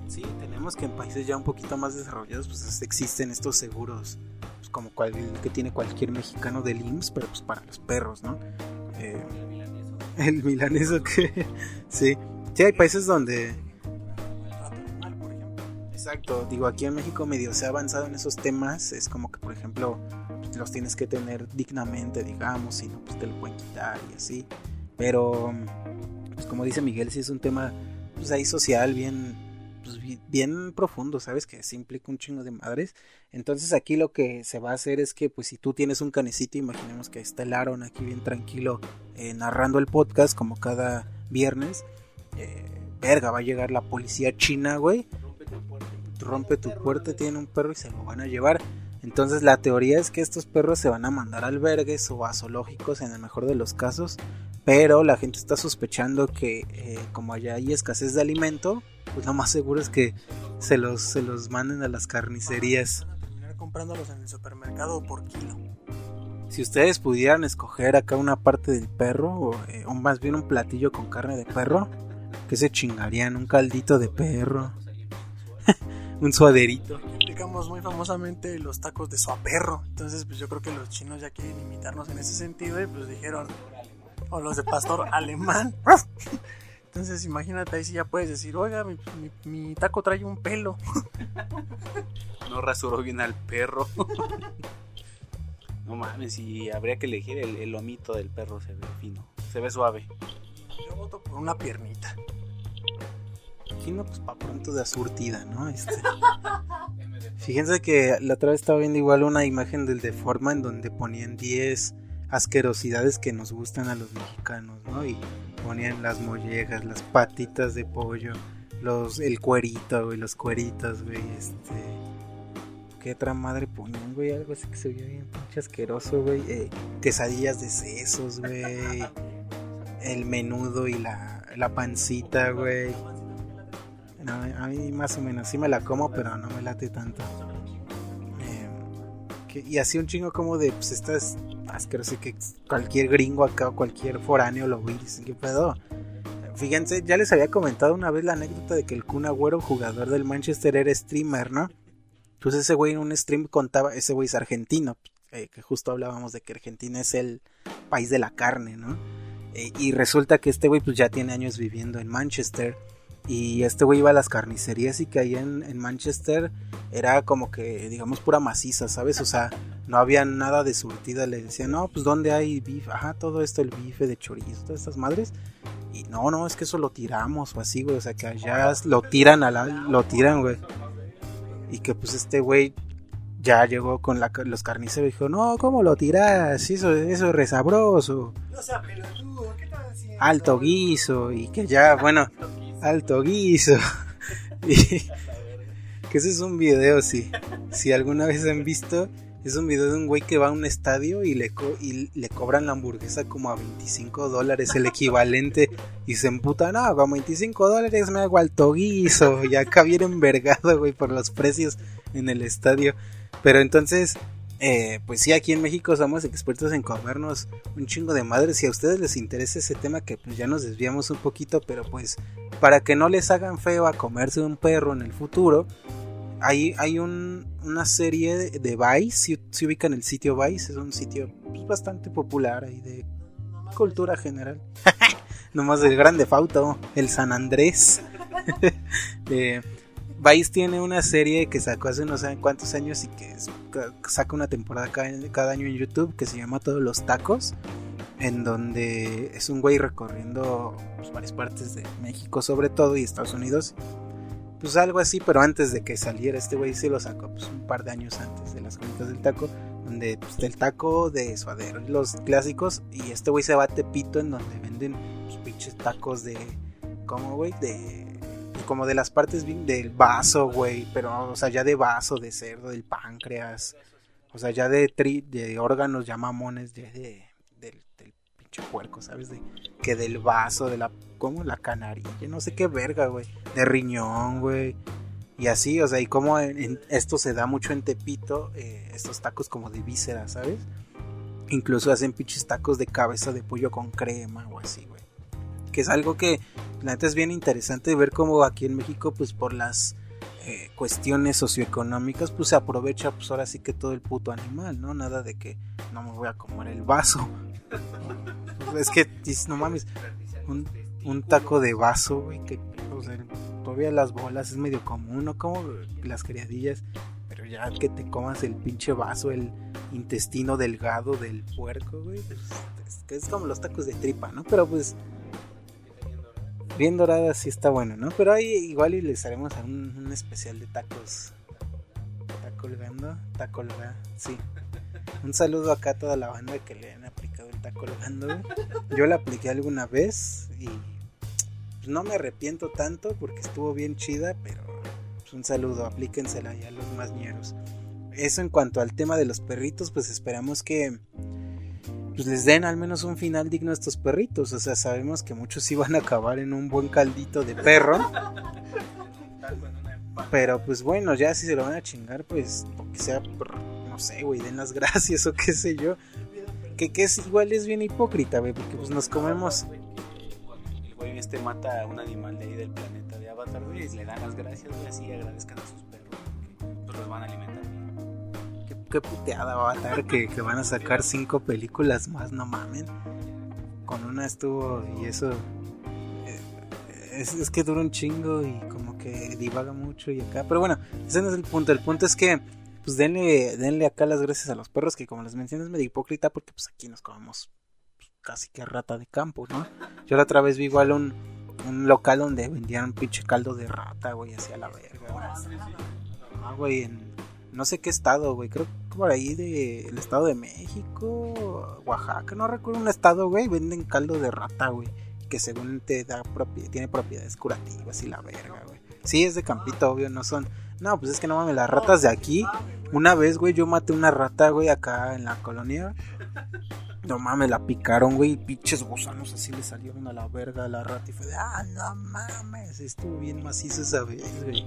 [SPEAKER 2] Sí, tenemos que en países ya un poquito más desarrollados pues existen estos seguros, pues, como cual, que tiene cualquier mexicano del IMSS, pero pues para los perros, ¿no? Eh, el milaneso que... sí, sí, hay países donde... Exacto, digo, aquí en México medio se ha avanzado en esos temas, es como que, por ejemplo, los tienes que tener dignamente, digamos, si no, pues te lo pueden quitar y así. Pero, pues como dice Miguel, sí es un tema, pues ahí social bien, pues, bi- bien profundo, ¿sabes? Que sí implica un chingo de madres. Entonces aquí lo que se va a hacer es que, pues si tú tienes un canecito, imaginemos que está el Aaron aquí bien tranquilo eh, narrando el podcast como cada viernes. Eh, verga, va a llegar la policía china, güey rompe tu puerta, tiene un perro y se lo van a llevar. Entonces la teoría es que estos perros se van a mandar a albergues o a zoológicos en el mejor de los casos, pero la gente está sospechando que eh, como allá hay escasez de alimento, pues lo más seguro es que se los, se los manden a las carnicerías.
[SPEAKER 3] Van a terminar comprándolos en el supermercado por kilo.
[SPEAKER 2] Si ustedes pudieran escoger acá una parte del perro, o, eh, o más bien un platillo con carne de perro, ¿qué se chingarían? ¿Un caldito de perro? ¿Un suaderito?
[SPEAKER 3] Aplicamos muy famosamente los tacos de suaperro. Entonces, pues yo creo que los chinos ya quieren imitarnos en ese sentido y pues dijeron, o los de pastor alemán. Entonces, imagínate ahí si ya puedes decir, oiga, mi, mi- mi taco trae un pelo.
[SPEAKER 4] No rasuró bien al perro. no mames, y habría que elegir el, el lomito del perro, se ve fino, se ve suave.
[SPEAKER 3] Yo voto por una piernita.
[SPEAKER 2] Aquí no, pues para pronto de surtida, ¿no? Este. Fíjense que la otra vez estaba viendo igual una imagen del de forma en donde ponían 10 asquerosidades que nos gustan a los mexicanos, ¿no? Y ponían las mollejas, las patitas de pollo, los, el cuerito, güey, los cueritos, güey, este. ¿Qué otra madre ponían, güey? Algo así que se veía bien pinche asqueroso, güey. Eh, quesadillas de sesos, güey. El menudo y la, la pancita, güey. A mí más o menos, sí me la como, pero no me late tanto. Eh, y así un chingo como de, pues estas asqueroso que cualquier gringo acá o cualquier foráneo lo ve y dice, ¿qué pedo? Fíjense, ya les había comentado una vez la anécdota de que el Kun Agüero, jugador del Manchester, era streamer, ¿no? Entonces ese güey en un stream contaba, ese güey es argentino, eh, que justo hablábamos de que Argentina es el país de la carne, ¿no? Eh, y resulta que este güey pues ya tiene años viviendo en Manchester. Y este güey iba a las carnicerías y que ahí en, Manchester era como que, digamos, pura maciza, ¿sabes? O sea, no había nada de surtida. Le decían, no, pues ¿dónde hay bife? Ajá, todo esto, el bife de chorizo, todas estas madres. Y no, no, es que eso lo tiramos o así, güey. O sea, que allá lo tiran a la, lo tiran, güey. Y que pues este güey ya llegó con la, los carniceros y dijo, no, ¿cómo lo tiras? Eso, eso es resabroso.
[SPEAKER 3] No sea pelotudo.
[SPEAKER 2] Alto guiso y que ya, bueno, alto guiso. y que ese es un video, si, si alguna vez han visto, es un video de un güey que va a un estadio y le, y le cobran la hamburguesa como a 25 dólares, el equivalente, y se emputa, no, con 25 dólares me hago alto guiso, y acá viene envergado, güey, por los precios en el estadio. Pero entonces, eh, pues sí, aquí en México somos expertos en comernos un chingo de madres. Si a ustedes les interesa ese tema, que pues ya nos desviamos un poquito, pero pues para que no les hagan feo a comerse un perro en el futuro, hay, hay un, una serie de, Vice, si, se ubican el sitio Vice, es un sitio pues, bastante popular ahí de cultura general. Nomás el grande Fauto, el San Andrés. eh, Vice tiene una serie que sacó hace no sé cuántos años y que saca una temporada cada, año en YouTube que se llama Todos los Tacos, en donde es un güey recorriendo pues, varias partes de México sobre todo y Estados Unidos. Pues algo así, pero antes de que saliera este güey sí lo sacó pues, un par de años antes de las crónicas del taco, donde pues, del taco de suadero, los clásicos, y este güey se va a Tepito en donde venden pues, pinches tacos de... ¿Cómo, güey? De como de las partes del vaso, güey, pero, o sea, ya de vaso, de cerdo, del páncreas, o sea, ya de, tri, de órganos ya mamones, de, del, pinche puerco, ¿sabes? De, que del vaso, de la, como la canarilla, no sé qué verga, güey, de riñón, güey, y así, o sea, y como esto se da mucho en Tepito, eh, estos tacos como de víscera, ¿sabes? Incluso hacen pinches tacos de cabeza de pollo con crema o así, güey. Que es algo que la neta es bien interesante ver cómo aquí en México, pues por las eh, cuestiones socioeconómicas, pues se aprovecha, pues ahora sí que todo el puto animal, ¿no? Nada de que no me voy a comer el vaso. es que, no mames, un, taco de vaso, güey, que todavía las bolas es medio común, ¿no? Como las criadillas, pero ya que te comas el pinche vaso, el intestino delgado del puerco, güey, pues, es como los tacos de tripa, ¿no? Pero pues bien dorada sí está bueno, ¿no? Pero ahí igual y les haremos un, especial de tacos. Está colgando, está colgando, sí. Un saludo acá a toda la banda que le han aplicado el taco colgando. Yo la apliqué alguna vez y pues, no me arrepiento tanto porque estuvo bien chida, pero pues, un saludo, aplíquensela ya los más ñeros. Eso en cuanto al tema de los perritos, pues esperamos que pues les den al menos un final digno a estos perritos. O sea, sabemos que muchos iban a acabar en un buen caldito de perro. Pero pues bueno, ya si se lo van a chingar, pues que sea, no sé, güey, den las gracias o qué sé yo. Que, que es igual es bien hipócrita, güey, porque pues nos comemos.
[SPEAKER 4] El güey este mata a un animal de ahí del planeta de Avatar, güey, y le dan las gracias, güey, así agradezcan a sus perros, porque pues los van a alimentar
[SPEAKER 2] qué puteada va a estar que, van a sacar cinco películas más, no mamen. Con una estuvo y eso. Eh, es, que dura un chingo y como que divaga mucho y acá. Pero bueno, ese no es el punto. El punto es que, pues denle, denle acá las gracias a los perros, que como les mencioné es medio hipócrita porque pues aquí nos comemos pues, casi que rata de campo, ¿no? Yo la otra vez vi igual un, un local donde vendían pinche caldo de rata, güey, hacia la verga. Ah, güey, en no sé qué estado, güey, creo que por ahí de el estado de México, Oaxaca, no recuerdo un estado, güey, venden caldo de rata, güey, que según te da tiene propiedades curativas y la verga, güey. Sí, es de Campito, obvio, no son. No, pues es que no mames, las ratas de aquí. Una vez, güey, yo maté una rata, güey, acá en la colonia. No mames, la picaron, güey, pinches gusanos así le salieron a la verga a la rata y fue de, ah, no mames, estuvo bien macizo esa vez, güey.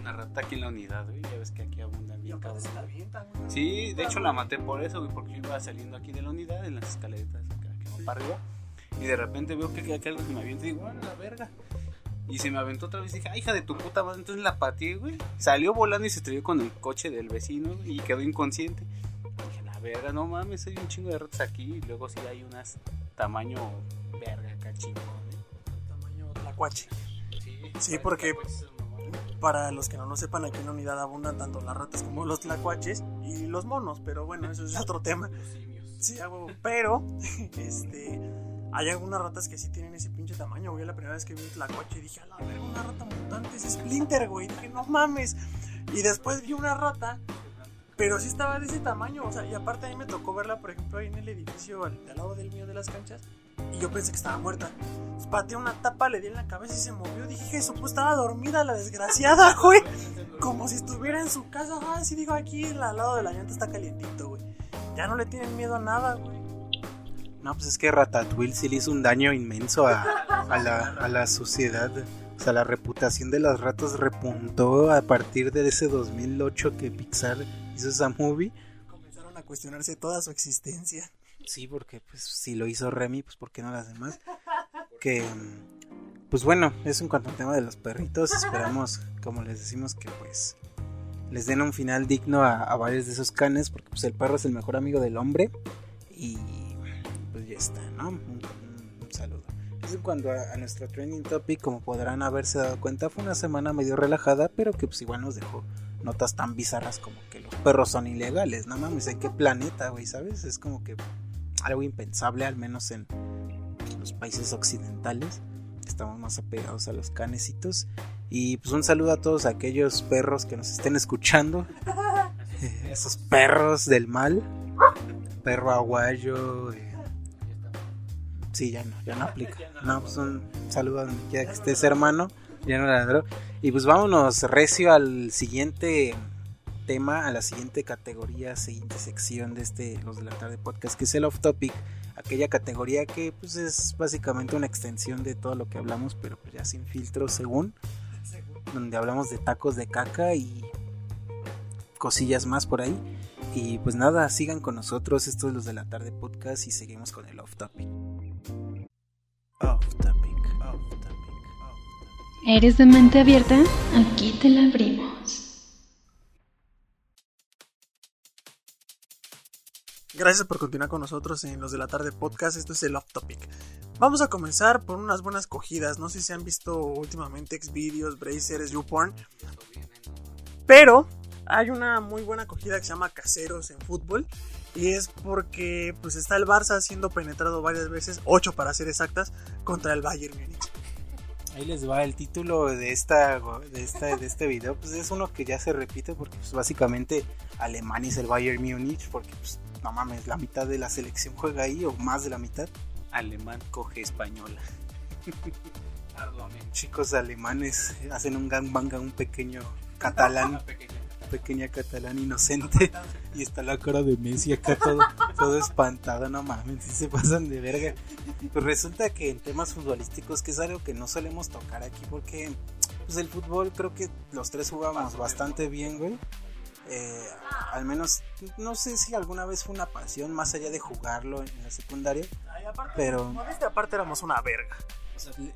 [SPEAKER 4] Una rata aquí en la unidad, güey, ya ves que aquí abundan bien cabrón. Sí, de hecho la maté por eso, güey, porque yo iba saliendo aquí de la unidad en las escaleras acá, que van para arriba, y de repente veo que, que algo se me avienta y digo, ah, la verga. Y se me aventó otra vez y dije, ay, hija de tu puta madre, entonces la pateé, güey. Salió volando y se estrelló con el coche del vecino y quedó inconsciente verga, no mames, hay un chingo de ratas aquí. Y luego sí hay unas tamaño verga, cachingo.
[SPEAKER 3] Tamaño tlacuache. Sí, porque para los que no lo sepan, aquí en la unidad abundan tanto las ratas como los tlacuaches y los monos, pero bueno, eso es otro tema. Sí, pero este hay algunas ratas que sí tienen ese pinche tamaño, güey. La primera vez que vi un tlacuache dije, a la verga, una rata mutante es Splinter, güey. Dije, no mames. Y después vi una rata pero sí estaba de ese tamaño, o sea, y aparte a mí me tocó verla, por ejemplo, ahí en el edificio al, lado del mío de las canchas. y yo pensé que estaba muerta. Pateé una tapa, le di en la cabeza y se movió. Dije, eso, pues estaba dormida la desgraciada, güey. Como si estuviera en su casa. Ah, sí, digo, aquí al lado de la llanta está calientito, güey. Ya no le tienen miedo a nada, güey.
[SPEAKER 2] No, pues es que Ratatouille sí le hizo un daño inmenso a, a, la, a la sociedad. O sea, la reputación de las ratas repuntó a partir de ese 2008 que Pixar hizo esa movie.
[SPEAKER 3] Comenzaron a cuestionarse toda su existencia.
[SPEAKER 2] Sí, porque pues si lo hizo Remy, pues ¿por qué no las demás? Que, pues bueno, eso en cuanto al tema de los perritos. Esperamos, como les decimos, que pues les den un final digno a, a varios de esos canes, porque pues el perro es el mejor amigo del hombre. Y pues ya está, ¿no? Un, un- un saludo. Eso en cuanto a, a nuestro trending topic, como podrán haberse dado cuenta, fue una semana medio relajada, pero que pues igual nos dejó notas tan bizarras como que los perros son ilegales. No mames, ¿en qué planeta, güey? ¿Sabes? Es como que algo impensable, al menos en los países occidentales. Estamos más apegados a los canecitos. Y pues un saludo a todos aquellos perros que nos estén escuchando. Esos perros del mal. Perro aguayo. eh, Sí, ya no, ya no aplica. No, pues un saludo a donde quiera que estés, hermano. Ya no ladró. Y pues vámonos recio al siguiente tema, a la siguiente categoría, siguiente sección de este Los de la Tarde Podcast, que es el off topic. Aquella categoría que pues es básicamente una extensión de todo lo que hablamos, pero pues ya sin filtro según. Donde hablamos de tacos de caca y cosillas más por ahí. Y pues nada, sigan con nosotros, esto es Los de la Tarde Podcast y seguimos con el off topic. Off topic,
[SPEAKER 1] ¿Eres de mente abierta? Aquí te la abrimos.
[SPEAKER 3] Gracias por continuar con nosotros en los de la tarde podcast. Esto es el off topic. Vamos a comenzar por unas buenas cogidas. No sé si han visto últimamente Xvideos, Brazers, YouPorn. Pero hay una muy buena acogida que se llama Caseros en fútbol. Y es porque pues está el Barça siendo penetrado varias veces, 8 para ser exactas, contra el Bayern Múnich.
[SPEAKER 2] Ahí les va el título de esta de esta de este video, pues es uno que ya se repite porque pues básicamente Alemania es el Bayern Múnich porque pues no mames, la mitad de la selección juega ahí o más de la mitad.
[SPEAKER 4] Alemán coge española. Arduamente.
[SPEAKER 2] Chicos alemanes hacen un gangbang a un pequeño catalán,
[SPEAKER 4] pequeña.
[SPEAKER 2] catalán inocente y está la cara de Messi acá todo, todo espantado, no mames, si se pasan de verga. Pues resulta que en temas futbolísticos, que es algo que no solemos tocar aquí porque pues el fútbol creo que los tres jugamos bastante bien, güey. Eh, al menos, no sé si alguna vez fue una pasión más allá de jugarlo en la secundaria.
[SPEAKER 3] Ay, aparte,
[SPEAKER 2] Pero-
[SPEAKER 3] modestia aparte éramos una verga.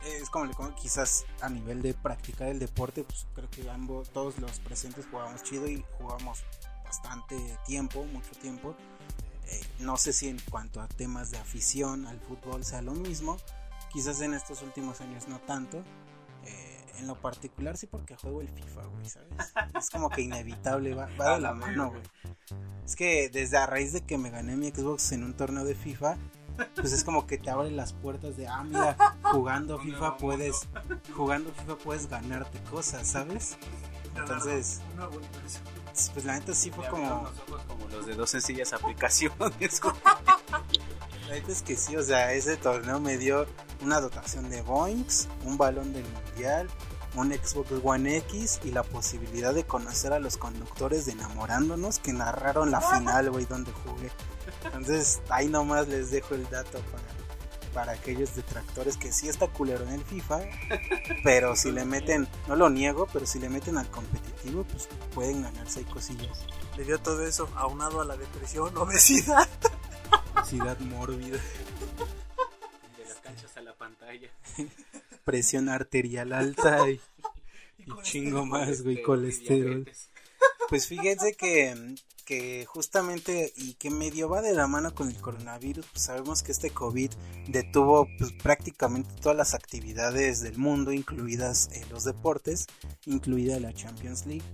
[SPEAKER 2] Es como le quizás a nivel de practicar el deporte, pues creo que ambos, todos los presentes jugamos chido y jugamos bastante tiempo, mucho tiempo. Eh, no sé si en cuanto a temas de afición al fútbol sea lo mismo, quizás en estos últimos años no tanto. Eh, en lo particular sí porque juego el FIFA, güey, ¿sabes? Es como que inevitable, va, va de la mano, güey. Es que desde a raíz de que me gané mi Xbox en un torneo de FIFA, pues es como que te abre las puertas de, ah, mira, jugando FIFA puedes, jugando FIFA puedes ganarte cosas, ¿sabes? Entonces,
[SPEAKER 3] Una buena inversión.
[SPEAKER 2] pues la neta sí fue como,
[SPEAKER 4] abrieron los ojos como los de dos sencillas aplicaciones.
[SPEAKER 2] la neta es que sí, o sea, ese torneo me dio una dotación de Boinks, un balón del mundial, un Xbox One X y la posibilidad de conocer a los conductores de Enamorándonos que narraron la final, güey, donde jugué. Entonces, ahí nomás les dejo el dato para, para aquellos detractores que sí está culero en el FIFA, pero si le meten, no lo niego, pero si le meten al competitivo, pues pueden ganarse ahí cosillas.
[SPEAKER 3] Le dio todo eso aunado a la depresión, obesidad.
[SPEAKER 2] Obesidad mórbida,
[SPEAKER 4] De las canchas a la pantalla.
[SPEAKER 2] presión arterial alta y, y chingo más, güey, colesterol.
[SPEAKER 4] diabetes.
[SPEAKER 2] Pues fíjense que, que justamente y que medio va de la mano con el coronavirus, pues sabemos que este COVID detuvo pues, prácticamente todas las actividades del mundo, incluidas eh, los deportes, incluida la Champions League,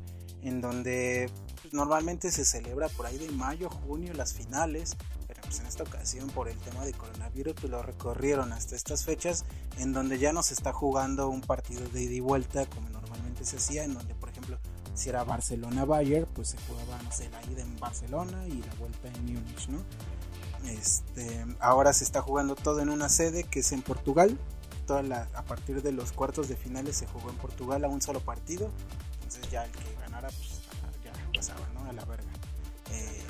[SPEAKER 2] en donde pues, normalmente se celebra por ahí de mayo, junio las finales, pero pues en esta ocasión por el tema de coronavirus pues lo recorrieron hasta estas fechas en donde ya no se está jugando un partido de ida y vuelta como normalmente se hacía, en donde si era Barcelona-Bayern, pues se jugaba, no sé, la ida en Barcelona y la vuelta en Múnich, ¿no? Este, ahora se está jugando todo en una sede que es en Portugal. Toda la, a partir de los cuartos de finales se jugó en Portugal a un solo partido. Entonces ya el que ganara pues, ya pasaba, ¿no? A la verga. Eh,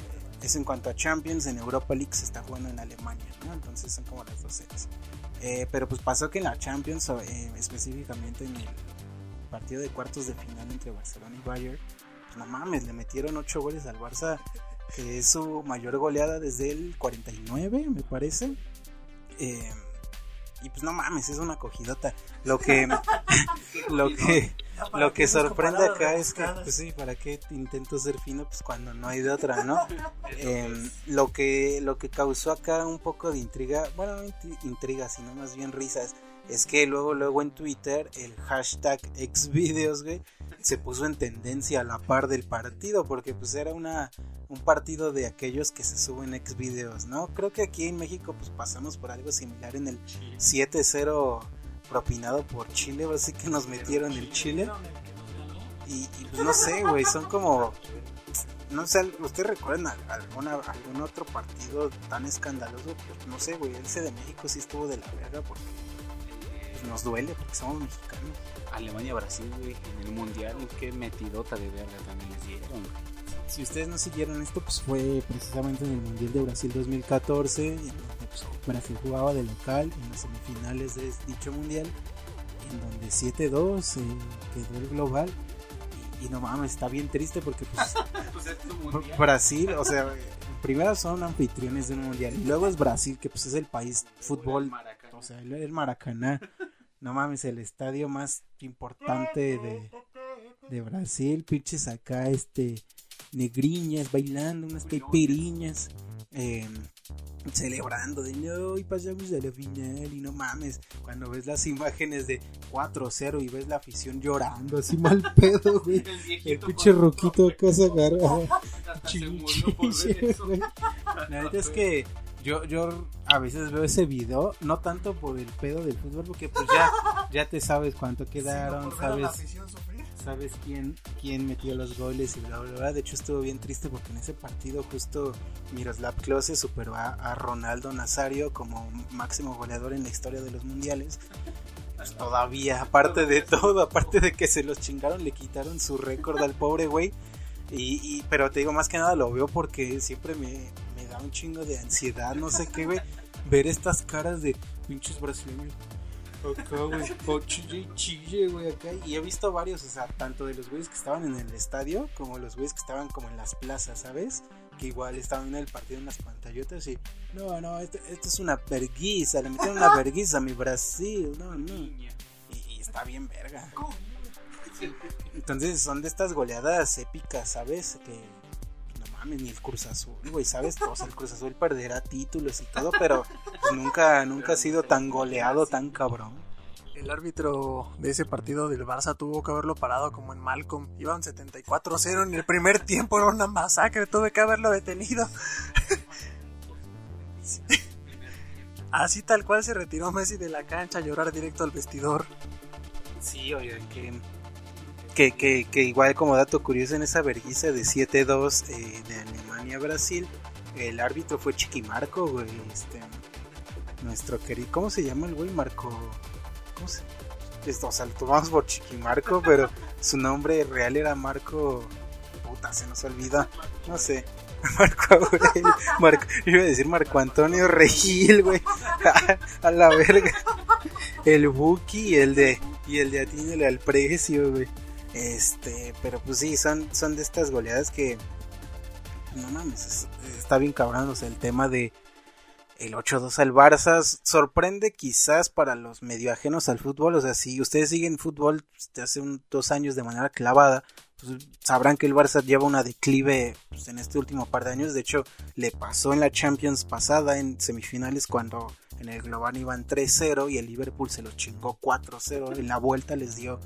[SPEAKER 2] es en cuanto a Champions, en Europa League se está jugando en Alemania, ¿no? Entonces son como las dos sedes. Eh, pero pues pasó que en la Champions, eh, específicamente en el partido de cuartos de final entre Barcelona y Bayern, pues no mames, le metieron 8 goles al Barça, que es su mayor goleada desde el 49, me parece. Eh, y pues no mames, es una cogidota. Lo que lo que lo que sorprende acá es que pues sí, para qué intento ser fino pues cuando no hay de otra, ¿no? Eh, lo que lo que causó acá un poco de intriga, bueno, no intriga, sino más bien risas, es que luego luego en Twitter el hashtag Xvideos, güey, se puso en tendencia a la par del partido porque pues era una un partido de aquellos que se suben ex videos, ¿no? Creo que aquí en México pues pasamos por algo similar en el 7-0 propinado por Chile, así que nos metieron el Chile. Y, pues no sé, güey, son como no sé, ¿usted recuerdan alguna, algún otro partido tan escandaloso? Pues no sé, güey, ese de México sí estuvo de la verga porque pues, nos duele porque somos mexicanos.
[SPEAKER 4] Alemania-Brasil, güey, en el mundial, qué metidota de verga también les dieron,
[SPEAKER 2] si ustedes no siguieron esto, pues fue precisamente en el Mundial de Brasil 2014, en donde pues, Brasil jugaba de local en las semifinales de dicho mundial, en donde 7-2 eh, quedó el global. Y, no mames, está bien triste porque pues, pues Brasil, o sea, primero son anfitriones de un mundial y luego es Brasil, que pues es el país fútbol, o sea, el Maracaná. No mames, el estadio más importante de, de Brasil, pinches acá, este, negriñas bailando, unas caipiriñas, eh, celebrando de no, y pasamos a la final y no mames, cuando ves las imágenes de 4-0 y ves la afición llorando así mal pedo, güey, el, pinche roquito acá se agarra. La verdad es que yo, yo a veces veo ese video, no tanto por el pedo del fútbol, porque pues ya, ya te sabes cuánto quedaron, sabes sabes quién, quién metió los goles y bla, bla, bla. De hecho, estuvo bien triste porque en ese partido justo Miroslav Klose superó a, Ronaldo Nazario como máximo goleador en la historia de los mundiales. Pues todavía, aparte de todo, aparte de que se los chingaron, le quitaron su récord al pobre güey. Y, pero te digo, más que nada lo veo porque siempre me, me da un chingo de ansiedad, no sé qué, güey. Ver estas caras de pinches brasileños Acá, güey. Oh, chille, chille, güey, acá. Y he visto varios, o sea, tanto de los güeyes que estaban en el estadio como los güeyes que estaban como en las plazas, ¿sabes? Que igual estaban en el partido en las pantallotas y, no, no, esto, esto es una verguiza, le metieron una verguiza a mi Brasil, no, no. Y, y está bien verga. Entonces son de estas goleadas épicas, ¿sabes? Que ni el Cruz Azul, güey, ¿sabes? O sea, el Cruz Azul perderá títulos y todo, pero pues, nunca, nunca ha sido tan goleado, tan cabrón.
[SPEAKER 3] El árbitro de ese partido del Barça tuvo que haberlo parado como en Malcolm. Iban 74-0 en el primer tiempo, era una masacre, tuve que haberlo detenido. Así tal cual se retiró Messi de la cancha a llorar directo al vestidor.
[SPEAKER 2] Sí, oye, que que, que, que, igual como dato curioso en esa vergüenza de 7-2 eh, de Alemania Brasil, el árbitro fue Chiquimarco, güey. Este, nuestro querido, ¿cómo se llama el güey? Marco. ¿Cómo se Esto, o sea, lo tomamos por Chiquimarco, pero su nombre real era Marco. Puta, se nos olvida. No sé. Marco Aurelio. Marco, iba a decir Marco Antonio Regil, güey. a la verga. El Buki y el de. Y el de Atínele al precio, güey. Este, pero pues sí, son, son de estas goleadas que. No mames, está bien cabrón. el tema de el 8-2 al Barça sorprende quizás para los medio ajenos al fútbol. O sea, si ustedes siguen fútbol desde hace un, dos años de manera clavada, pues sabrán que el Barça lleva una declive pues, en este último par de años. De hecho, le pasó en la Champions pasada, en semifinales, cuando en el global iban 3-0 y el Liverpool se lo chingó 4-0. En la vuelta les dio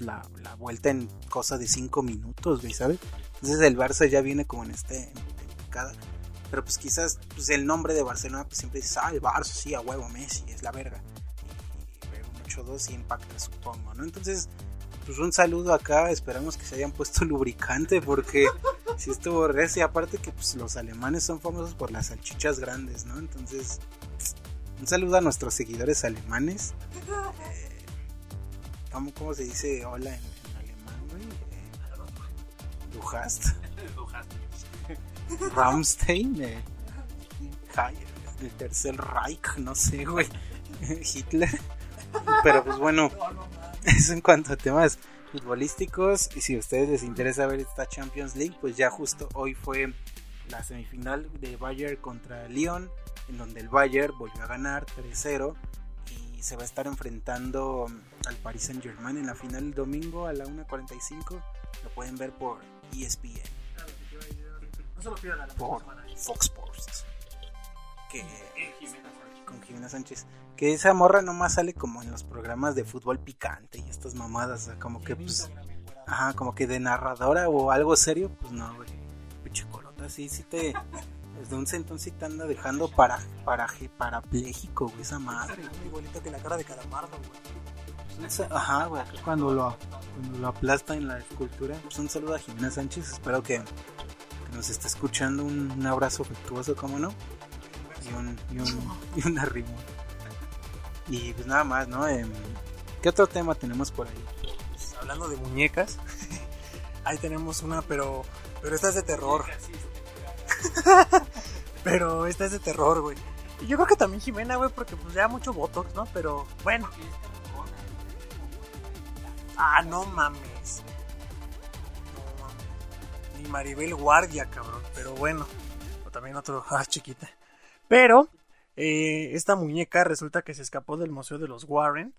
[SPEAKER 2] la, vuelta en cosa de 5 minutos, güey, ¿sabes? Entonces el Barça ya viene como en este en, Pero pues quizás pues el nombre de Barcelona pues siempre dices, ah, el Barça, sí, a huevo, Messi, es la verga. Y, un 8-2 impacta, supongo, ¿no? Entonces, pues un saludo acá, esperamos que se hayan puesto lubricante porque sí estuvo recio. Y aparte que pues, los alemanes son famosos por las salchichas grandes, ¿no? Entonces, un saludo a nuestros seguidores alemanes. ¿Cómo, cómo se dice hola en, en alemán, güey? Eh, du hast. Rammstein. Eh, el tercer Reich, no sé, güey. Hitler. Pero pues bueno, eso en cuanto a temas futbolísticos. Y si a ustedes les interesa ver esta Champions League, pues ya justo hoy fue la semifinal de Bayern contra Lyon, en donde el Bayern volvió a ganar 3-0 y se va a estar enfrentando al Paris Saint Germain en la final el domingo a la 1.45. Lo pueden ver por ESPN,
[SPEAKER 3] No se lo pierdan la
[SPEAKER 2] por. Fox Sports. Que con Jimena Sánchez. Que esa morra nomás sale como en los programas de fútbol picante y estas mamadas, o sea, como que pues, ajá, como que de narradora o algo serio, pues no, güey. Pinche colota, sí, sí te, desde un centón sí te anda dejando para, para, parapléjico, güey, esa madre.
[SPEAKER 3] Muy igualito que la cara de Calamardo, güey.
[SPEAKER 2] Esa- Ajá, güey, cuando lo, cuando lo aplasta en la escultura. Pues un saludo a Jimena Sánchez, espero que, que nos esté escuchando. Un, un abrazo afectuoso, como no. Y un, y un, y un arrimo. Y pues nada más, ¿no? Em, ¿Qué otro tema tenemos por ahí?
[SPEAKER 3] Pues, hablando de muñecas, ahí tenemos una, pero, pero esta es de terror. pero esta es de terror, güey. Yo creo que también Jimena, güey, porque pues ya mucho botox, ¿no? Pero bueno. Ah, no mames. No mames. Ni Maribel Guardia, cabrón. Pero bueno. O también otro, ah, chiquita. Pero eh, esta muñeca resulta que se escapó del Museo de los Warren.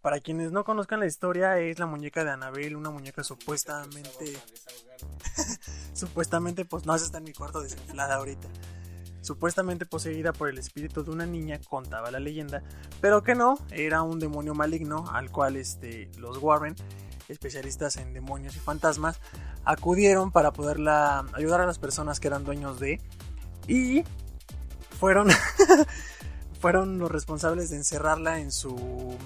[SPEAKER 3] Para quienes no conozcan la historia, es la muñeca de Annabelle, una muñeca supuestamente. supuestamente, pues no, está en mi cuarto desinflada ahorita. Supuestamente poseída por el espíritu de una niña, contaba la leyenda, pero que no, era un demonio maligno al cual este, los Warren, especialistas en demonios y fantasmas, acudieron para poderla ayudar a las personas que eran dueños de. Y fueron. fueron los responsables de encerrarla en su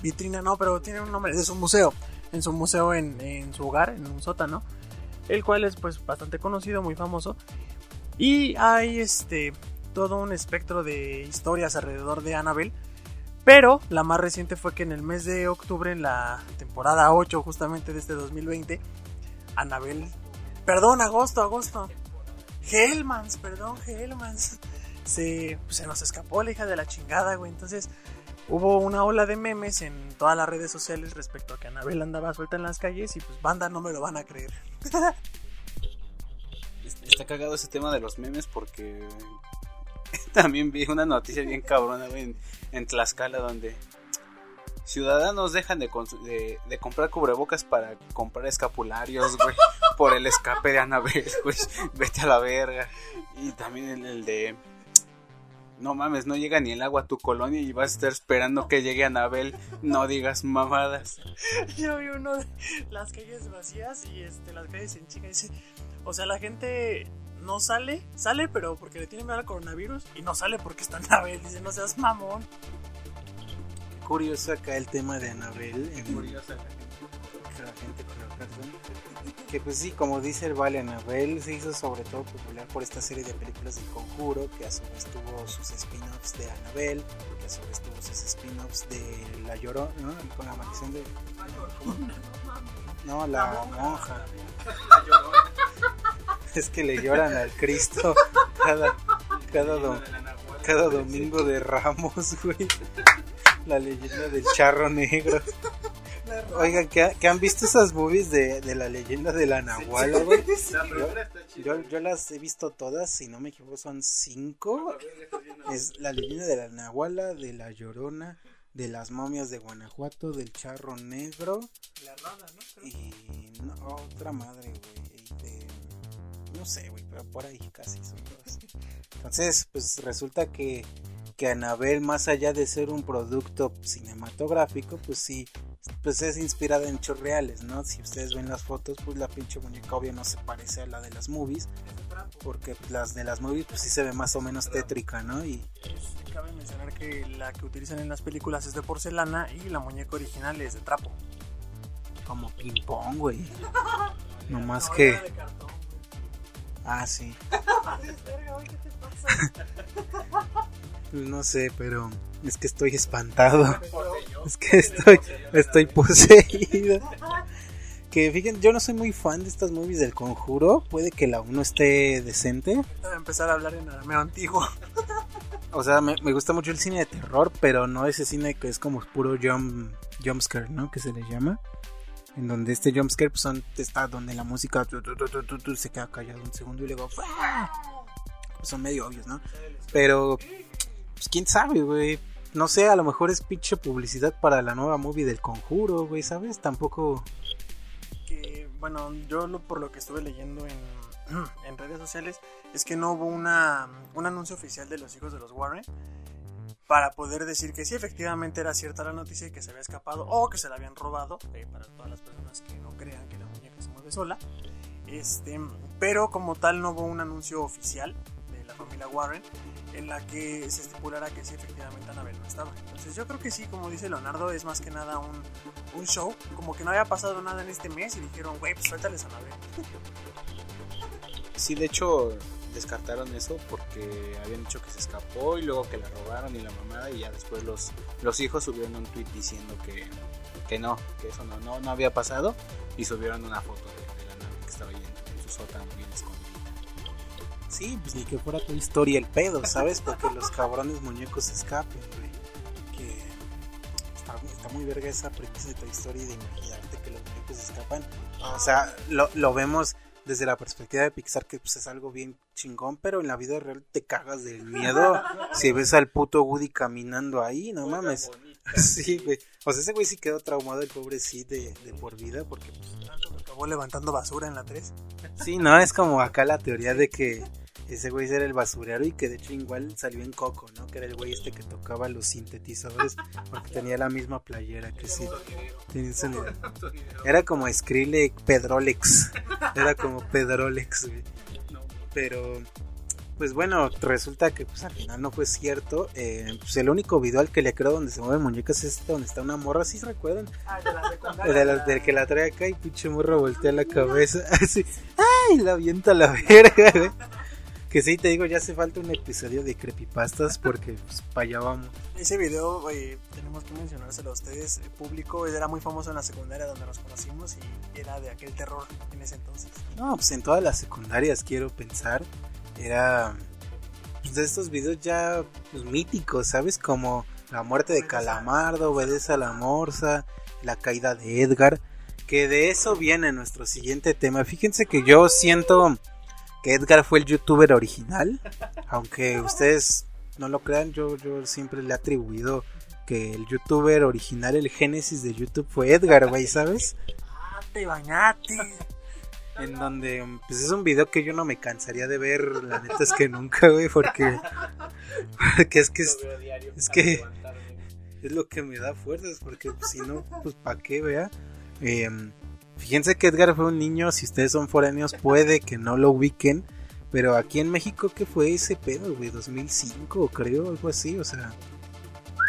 [SPEAKER 3] vitrina, no, pero tiene un nombre, de su museo, en su museo en, en su hogar, en un sótano, el cual es pues bastante conocido, muy famoso, y hay este todo un espectro de historias alrededor de Annabelle, pero la más reciente fue que en el mes de octubre, en la temporada 8 justamente de este 2020, Annabelle, perdón, agosto, agosto, Hellmans, perdón, Hellmans. Se, se nos escapó la hija de la chingada, güey. Entonces hubo una ola de memes en todas las redes sociales respecto a que Anabel andaba suelta en las calles y pues banda no me lo van a creer.
[SPEAKER 4] Está cagado ese tema de los memes porque también vi una noticia bien cabrona en, en Tlaxcala donde ciudadanos dejan de comprar cubrebocas para comprar escapularios, güey, por el escape de Anabel, güey, vete a la verga. Y también el, el de, no mames, no llega ni el agua a tu colonia y vas a estar esperando que llegue Anabel, no digas mamadas.
[SPEAKER 3] Yo vi uno de las calles vacías y este, las calles en chica dice, o sea, la gente no sale, sale pero porque le tiene miedo al coronavirus y no sale porque está Anabel. Dice, no seas mamón.
[SPEAKER 2] Curioso acá el tema de Anabel. en- que la gente con. Que pues sí, como dice el Vale, Anabel se hizo sobre todo popular por esta serie de películas del Conjuro, que a su vez tuvo sus spin-offs de Anabel, que a su vez tuvo sus spin-offs de La Llorona, ¿no? Con la maldición de... No, la, monja. Es que le lloran al Cristo cada, cada, dom- cada domingo de Ramos, güey. La leyenda del charro negro. Oigan, ¿qué, qué han visto esas movies de, de la leyenda de la Nahuala, güey? Yo, yo, yo las he visto todas, si no me equivoco, son cinco. Es la leyenda de la Nahuala, de la Llorona, de las momias de Guanajuato, del charro negro. Y no, otra madre, güey. No sé, güey, pero por ahí casi son todas. Entonces, pues resulta que, que Anabel, más allá de ser un producto cinematográfico, pues sí, pues es inspirada en hechos reales, ¿no? Si ustedes ven las fotos, pues la pinche muñeca obvio no se parece a la de las movies, porque las de las movies pues sí se ve más o menos tétrica, ¿no? Y
[SPEAKER 3] Cabe mencionar que la que utilizan en las películas es de porcelana y la muñeca original es de trapo.
[SPEAKER 2] como ping pong, güey. No más que. Ah, sí. No sé, pero es que estoy espantado. Es que estoy, estoy poseído. Que fíjense, yo no soy muy fan de estas movies del conjuro. Puede que la 1 esté decente.
[SPEAKER 3] Voy a empezar a hablar en arameo antiguo.
[SPEAKER 2] O sea, me, me gusta mucho el cine de terror, pero no ese cine que es como puro jump, jumpscare, ¿no? Que se le llama. En donde este jumpscare pues, está donde la música se queda callado un segundo y luego... Pues son medio obvios, ¿no? Pero, pues quién sabe, güey. No sé, a lo mejor es pinche publicidad para la nueva movie del conjuro, güey, ¿sabes? Tampoco...
[SPEAKER 3] bueno, yo lo- por lo que estuve leyendo en, en redes sociales es que no hubo una, un anuncio oficial de los hijos de los Warren para poder decir que sí, efectivamente era cierta la noticia y que se había escapado o que se la habían robado, eh, para todas las personas que no crean que la muñeca se mueve sola. Este, pero como tal no hubo un anuncio oficial de la familia Warren en la que se estipulara que sí, efectivamente Annabelle no estaba. Entonces yo creo que sí, como dice Leonardo, es más que nada un, un show, como que no había pasado nada en este mes y dijeron, güey, pues suéltales a Annabelle.
[SPEAKER 4] Sí, de hecho descartaron eso porque habían dicho que se escapó y luego que la robaron y la mamada y ya después los, los hijos subieron un tweet diciendo que, que no, que eso no, no, no había pasado y subieron una foto de, la nave que estaba ahí en, en su sótano bien escondida.
[SPEAKER 2] Sí, pues ni que fuera tu historia el pedo, ¿sabes? Porque los cabrones muñecos se escapen, güey. Que está, muy verga esa premisa de tu historia de imaginarte que los muñecos se escapan. O sea, lo, lo vemos desde la perspectiva de Pixar que pues, es algo bien chingón, pero en la vida real te cagas del miedo si ves al puto Woody caminando ahí, no mames. Sí, güey. O sea, ese güey sí quedó traumado el pobre sí de, de por vida porque pues,
[SPEAKER 3] Tanto acabó levantando basura en la 3.
[SPEAKER 2] Sí, no, es como acá la teoría de que ese güey era el basurero y que de hecho igual salió en Coco, ¿no? Que era el güey este que tocaba los sintetizadores porque tenía la misma playera que sí. tiene sonido. Era como Skrillex Pedrolex. Era como Pedrolex, güey. Pero, pues bueno, resulta que pues al final no fue cierto. Eh, pues el único video al que le creo donde se mueven muñecas es este donde está una morra, ¿sí se recuerdan?
[SPEAKER 3] Ah, de la.
[SPEAKER 2] De la- del que la trae acá y pinche morra voltea la cabeza. Así, ¡ay! La avienta la verga, güey. Que sí, te digo, ya hace falta un episodio de creepypastas porque pues, para allá vamos.
[SPEAKER 3] Ese video, güey, tenemos que mencionárselo a ustedes, eh, público, era muy famoso en la secundaria donde nos conocimos y era de aquel terror en ese entonces.
[SPEAKER 2] No, pues en todas las secundarias quiero pensar. Era pues, de estos videos ya pues, míticos, ¿sabes? Como la muerte de Calamardo, obedece a la morsa, la caída de Edgar. Que de eso viene nuestro siguiente tema. Fíjense que yo siento que Edgar fue el youtuber original. Aunque ustedes no lo crean, yo, yo siempre le he atribuido que el youtuber original, el génesis de YouTube fue Edgar, güey, ¿sabes?
[SPEAKER 3] ¡Ah, te bañaste!
[SPEAKER 2] En donde, pues es un video que yo no me cansaría de ver, la neta es que nunca, güey, porque, porque es que es, es que es lo que me da fuerzas, porque pues, si no, pues para qué, vea. Em, fíjense que Edgar fue un niño, si ustedes son foráneos puede que no lo ubiquen, pero aquí en México, ¿qué fue ese pedo, güey? 2005, creo, algo así, o sea,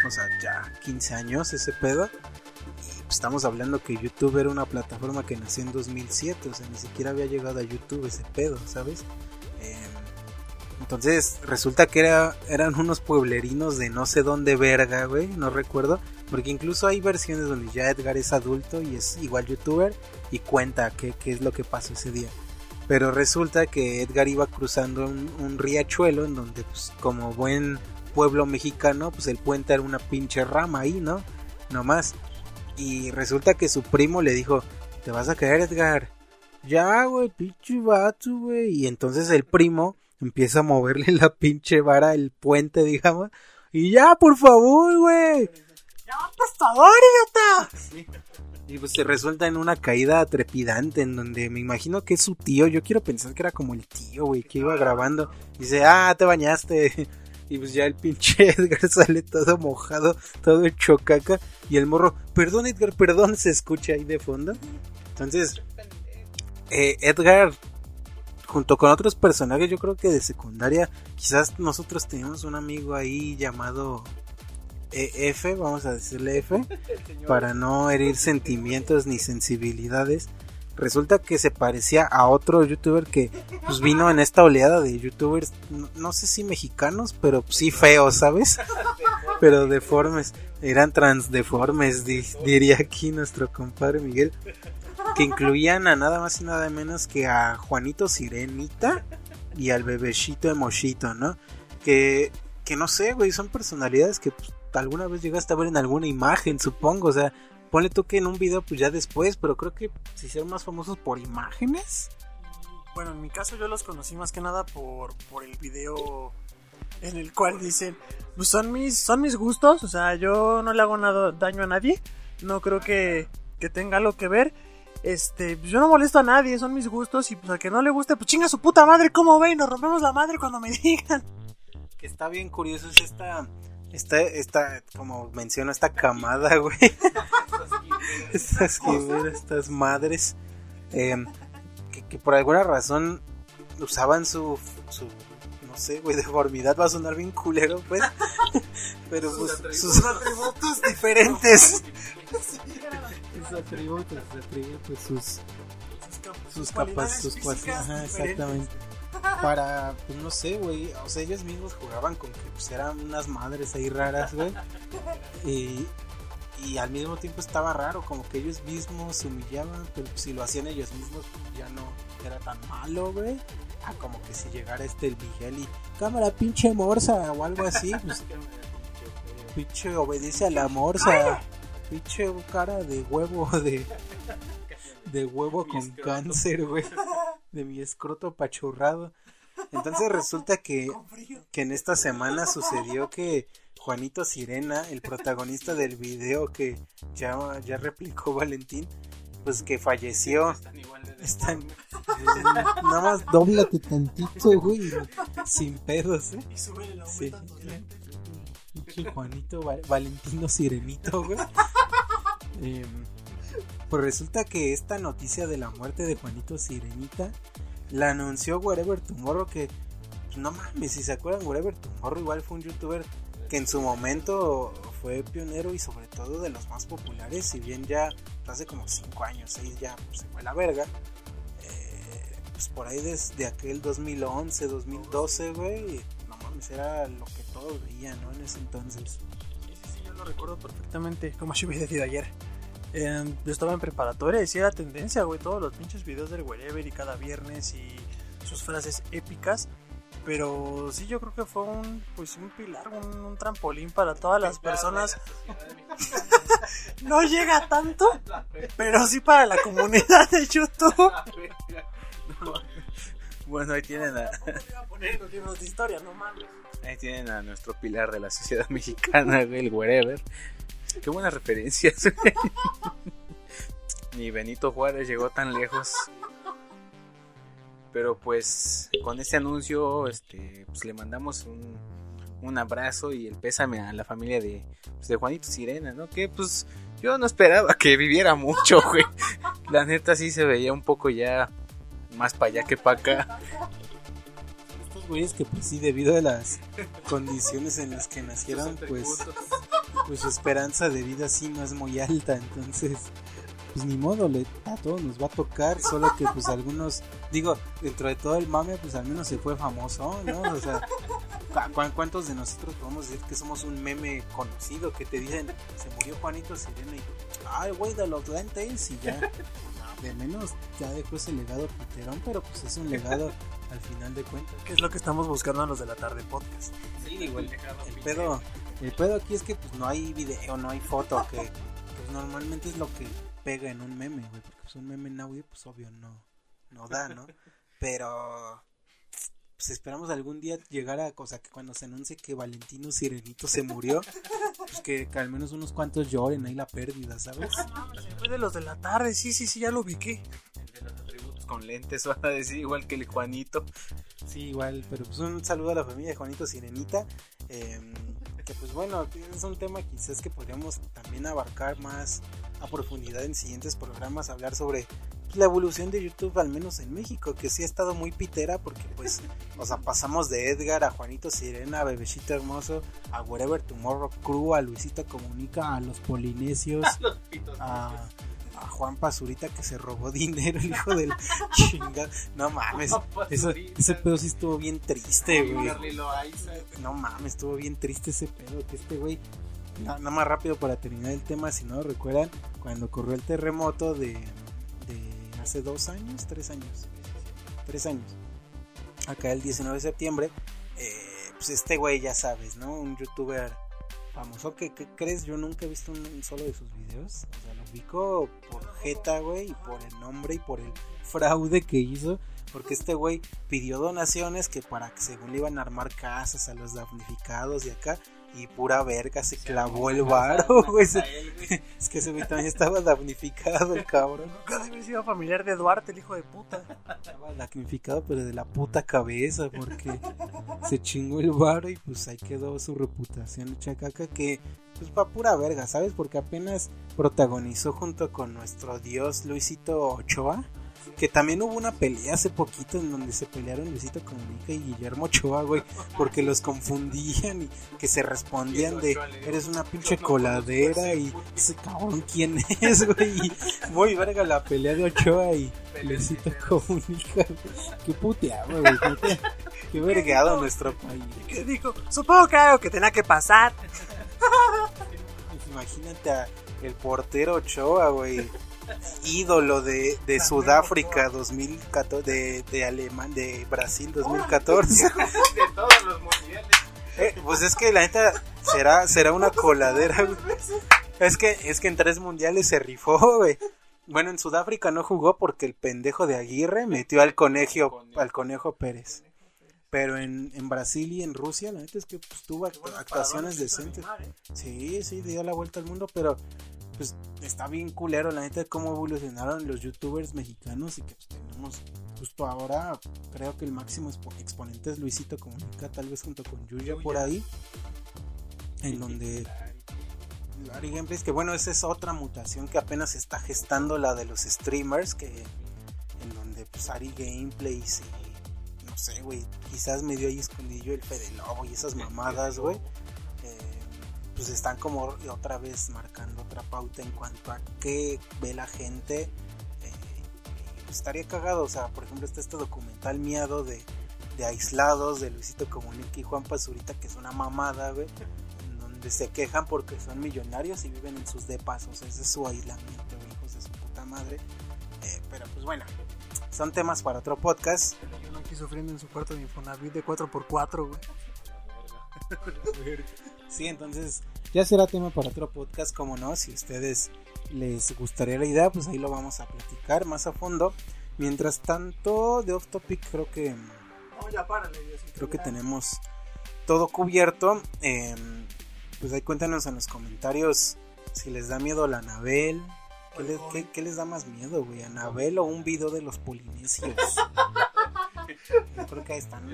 [SPEAKER 2] o sea, ya 15 años ese pedo. Y pues, estamos hablando que YouTube era una plataforma que nació en 2007, o sea, ni siquiera había llegado a YouTube ese pedo, ¿sabes? Em, entonces resulta que era, eran unos pueblerinos de no sé dónde verga, güey, no recuerdo. Porque incluso hay versiones donde ya Edgar es adulto y es igual youtuber y cuenta qué, es lo que pasó ese día. Pero resulta que Edgar iba cruzando un, riachuelo en donde, pues, como buen pueblo mexicano, pues el puente era una pinche rama ahí, ¿no? No más. Y resulta que su primo le dijo, te vas a caer Edgar. Ya, güey, pinche vato, güey. Y entonces el primo empieza a moverle la pinche vara al puente, digamos. Y ya, por favor, güey.
[SPEAKER 3] ¡Ya, por favor, idiota!
[SPEAKER 2] Y pues se resulta en una caída trepidante en donde me imagino que es su tío. Yo quiero pensar que era como el tío, güey, que iba grabando. Dice, ah, te bañaste. Y pues ya el pinche Edgar sale todo mojado, todo hecho caca. Y el morro, perdón Edgar, perdón, se escucha ahí de fondo. Entonces, eh, Edgar, junto con otros personajes, yo creo que de secundaria, quizás nosotros teníamos un amigo ahí llamado F, vamos a decirle F, para no herir sentimientos ni sensibilidades. resulta que se parecía a otro youtuber que pues vino en esta oleada de youtubers, no, no sé si mexicanos, pero sí feos, ¿sabes? Pero deformes, eran transdeformes, di- diría aquí nuestro compadre Miguel, que incluían a nada más y nada menos que a Juanito Sirenita y al bebecito Emoshito, ¿no? Que, que no sé, güey, son personalidades que pues, alguna vez llegaste a ver en alguna imagen, supongo, o sea, ponle tú que en un video pues ya después, pero creo que se hicieron más famosos por imágenes.
[SPEAKER 3] Bueno, en mi caso yo los conocí más que nada por, por el video en el cual dicen, pues son mis, son mis gustos, o sea, yo no le hago nada, daño a nadie, no creo que, que tenga algo que ver. Este, pues yo no molesto a nadie, son mis gustos y pues al que no le guste, pues chinga su puta madre, ¿cómo ve? Y nos rompemos la madre cuando me digan.
[SPEAKER 2] Que está bien curioso es esta, esta, esta, como menciono, esta camada, güey. estas quimeras, estas madres, eh, que, que por alguna razón usaban su, su no sé, güey, deformidad va a sonar bien culero, pues. Pero pues, sus atributos diferentes. sus atributos, sus atributos, sus, sus capas, sus cuas- ajá, exactamente. Para, pues no sé, güey, o sea, ellos mismos jugaban con que pues eran unas madres ahí raras, güey. Y, y al mismo tiempo estaba raro, como que ellos mismos se humillaban, pero si lo hacían ellos mismos, pues, ya no era tan malo, güey. Ah, como que si llegara este el Miguel y cámara pinche morsa o algo así, pues pinche obedece a la morsa, pinche cara de huevo de de huevo con cáncer, güey, de mi escroto pachurrado. Entonces resulta que que en esta semana sucedió que Juanito Sirena, el protagonista del video que ya, ya replicó Valentín, pues que falleció. Están, eh, nada más doblate tantito, güey, sin pedos, ¿eh?
[SPEAKER 3] Y sube la
[SPEAKER 2] Sí. Juanito Va- Valentino Sirenito, güey. Em, pues resulta que esta noticia de la muerte de Juanito Sirenita la anunció Wherever Tomorrow que pues, no mames, si se acuerdan Wherever Tomorrow igual fue un youtuber que en su momento fue pionero y sobre todo de los más populares, si bien ya hace como 5 años, 6 ya pues, se fue la verga. Eh, pues por ahí desde aquel 2011, 2012, güey, no mames, era lo que todos veían, ¿no? En ese entonces.
[SPEAKER 3] Sí, sí, sí, yo lo recuerdo perfectamente, como yo hubiera decidido ayer. Eh, yo estaba en preparatoria y sí era tendencia, güey, todos los pinches videos del Wherever y cada viernes y sus frases épicas. Pero sí, yo creo que fue un, pues, un pilar, un, un trampolín para todas las personas. no llega tanto, pero sí para la comunidad de YouTube.
[SPEAKER 4] Bueno, ahí tienen a, ahí tienen a nuestro pilar de la sociedad mexicana, el wherever. Qué buenas referencias. Ni Benito Juárez llegó tan lejos. Pero pues con este anuncio este, pues, le mandamos un, un abrazo y el pésame a la familia de, pues, de Juanito Sirena, ¿no? Que pues yo no esperaba que viviera mucho, güey. La neta sí se veía un poco ya más para allá que para acá.
[SPEAKER 2] Güeyes que pues sí, debido a las condiciones en las que nacieron, pues, pues su esperanza de vida sí no es muy alta, entonces pues ni modo, le, a todos nos va a tocar, solo que pues algunos, digo, dentro de todo el mame, pues al menos se fue famoso, ¿no? O sea, ¿cu- cu- ¿cuántos de nosotros podemos decir que somos un meme conocido que te dicen, se murió Juanito Sirena y, ay, güey, de los lentes y ya, de menos ya dejó ese legado piterón, pero pues es un legado al final de cuentas.
[SPEAKER 3] Que es lo que estamos buscando a los de la tarde podcast.
[SPEAKER 2] Sí, digo, el, el pedo, el pedo aquí es que pues no hay video, no hay foto, que pues normalmente es lo que pega en un meme, güey, porque pues un meme en audio pues obvio no, no da, ¿no? Pero pues esperamos algún día llegar a cosa que cuando se anuncie que Valentino Sirenito se murió, pues que, que al menos unos cuantos lloren ahí la pérdida, ¿sabes?
[SPEAKER 3] Fue de los de la tarde, sí, sí, sí, ya lo ubiqué.
[SPEAKER 4] de los atributos con lentes, van a decir igual que el Juanito.
[SPEAKER 2] Sí, igual, pero pues un saludo a la familia de Juanito Sirenita. eh, que pues bueno, es un tema quizás que podríamos también abarcar más a profundidad en siguientes programas, hablar sobre pues, la evolución de YouTube, al menos en México, que sí ha estado muy pitera porque pues, o sea, pasamos de Edgar a Juanito Sirena, a Bebecito Hermoso, a Wherever Tomorrow Crew, a Luisito Comunica, a los Polinesios, a, a Juan Pazurita que se robó dinero, el hijo del chingada. No mames, eso, ese pedo sí estuvo bien triste, güey. No mames, estuvo bien triste ese pedo, que este güey, nada más rápido para terminar el tema, si no recuerdan, cuando ocurrió el terremoto de hace dos años, tres años, tres años, acá el 19 de septiembre, eh, pues este güey ya sabes, ¿no? Un youtuber famoso que, crees yo nunca he visto un, solo de sus videos o sea lo ubico por jeta güey y por el nombre y por el fraude que hizo porque este güey pidió donaciones que para que según le iban a armar casas a los damnificados y acá y pura verga se clavó el varo, güey. Es que ese güey también estaba damnificado, el cabrón.
[SPEAKER 3] Nunca debe haber sido familiar de Duarte, el hijo de puta.
[SPEAKER 2] Estaba damnificado, pero de la puta cabeza, porque se chingó el varo y pues ahí quedó su reputación chacaca que pues pa' pura verga, ¿sabes? Porque apenas protagonizó junto con nuestro dios Luisito Ochoa que también hubo una pelea hace poquito en donde se pelearon Luisito Comunica y Guillermo Ochoa, güey, porque los confundían y que se respondían de eres una pinche coladera y ese cabrón quién es, güey. Muy verga la pelea de Ochoa y Luisito Comunica, Qué puteado, güey. Qué vergado nuestro país.
[SPEAKER 3] ¿Qué dijo? Supongo que algo que tenía que pasar.
[SPEAKER 2] Imagínate a el portero Ochoa, güey ídolo de, de Sudáfrica 2014, de, de Alemán, de Brasil 2014.
[SPEAKER 4] De todos los mundiales.
[SPEAKER 2] Eh, pues es que la neta será, será una coladera, Es que, es que en tres mundiales se rifó, güey. Bueno, en Sudáfrica no jugó porque el pendejo de Aguirre metió al conejo, al conejo Pérez. Pero en, en Brasil y en Rusia, la neta es que pues, tuvo actuaciones decentes. Sí, sí, dio la vuelta al mundo, pero pues está bien culero, la neta, cómo evolucionaron los youtubers mexicanos y que pues, tenemos justo ahora, creo que el máximo exponente es Luisito Comunica, tal vez junto con Yuya por ahí, en donde Ari Gameplays, que bueno, esa es otra mutación que apenas está gestando la de los streamers, que en donde pues Ari Gameplays y no sé, güey, quizás medio ahí escondillo el Fede Lobo y esas mamadas, güey pues están como otra vez marcando otra pauta en cuanto a qué ve la gente. Eh, estaría cagado, o sea, por ejemplo está este documental miado de, de aislados de Luisito Comunica y Juan Pazurita, que es una mamada, güey, en donde se quejan porque son millonarios y viven en sus depas, o sea, ese es su aislamiento, hijos de su puta madre. Eh, pero pues bueno, son temas para otro podcast.
[SPEAKER 3] Yo aquí sufriendo en su cuarto de Infonavit de 4x4, güey.
[SPEAKER 2] sí, entonces ya será tema para otro podcast, como no, si a ustedes les gustaría la idea, pues ahí lo vamos a platicar más a fondo. Mientras tanto, de off topic creo que creo que tenemos todo cubierto. Em, pues ahí cuéntanos en los comentarios si les da miedo la Anabel. ¿Qué, qué les da más miedo, güey? ¿Anabel o un video de los polinesios? Yo creo que están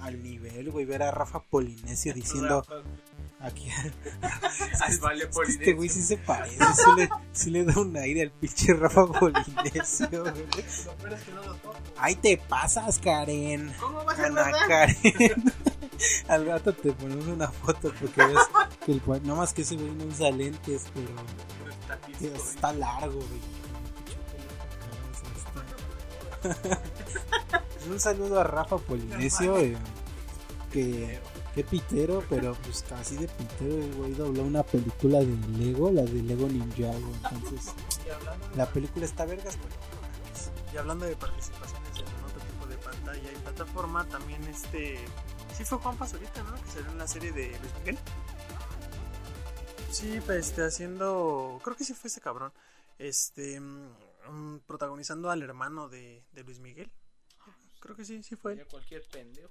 [SPEAKER 2] al nivel, güey. Ver a Rafa Polinesio diciendo. Aquí. este güey sí se parece. Sí le, da un aire al pinche Rafa Polinesio, Ahí te pasas, Karen.
[SPEAKER 3] ¿Cómo vas a
[SPEAKER 2] Karen. Al rato te ponemos una foto porque ves que el no más que ese güey no usa lentes, pero está largo, güey. un saludo a Rafa Polinesio, eh, que, que pitero, pero pues casi de pitero el güey dobló una película de Lego, la de Lego Ninjago, entonces la película está vergas,
[SPEAKER 3] Y hablando de participaciones en otro tipo de pantalla y plataforma, también este... Sí fue Juan Pazurita, ¿no? Que salió en la serie de Luis Miguel. Sí, pues este, haciendo... Creo que sí fue ese cabrón. Este... Mm, protagonizando al hermano de Luis Miguel. Creo que sí, sí fue.
[SPEAKER 4] Cualquier pendejo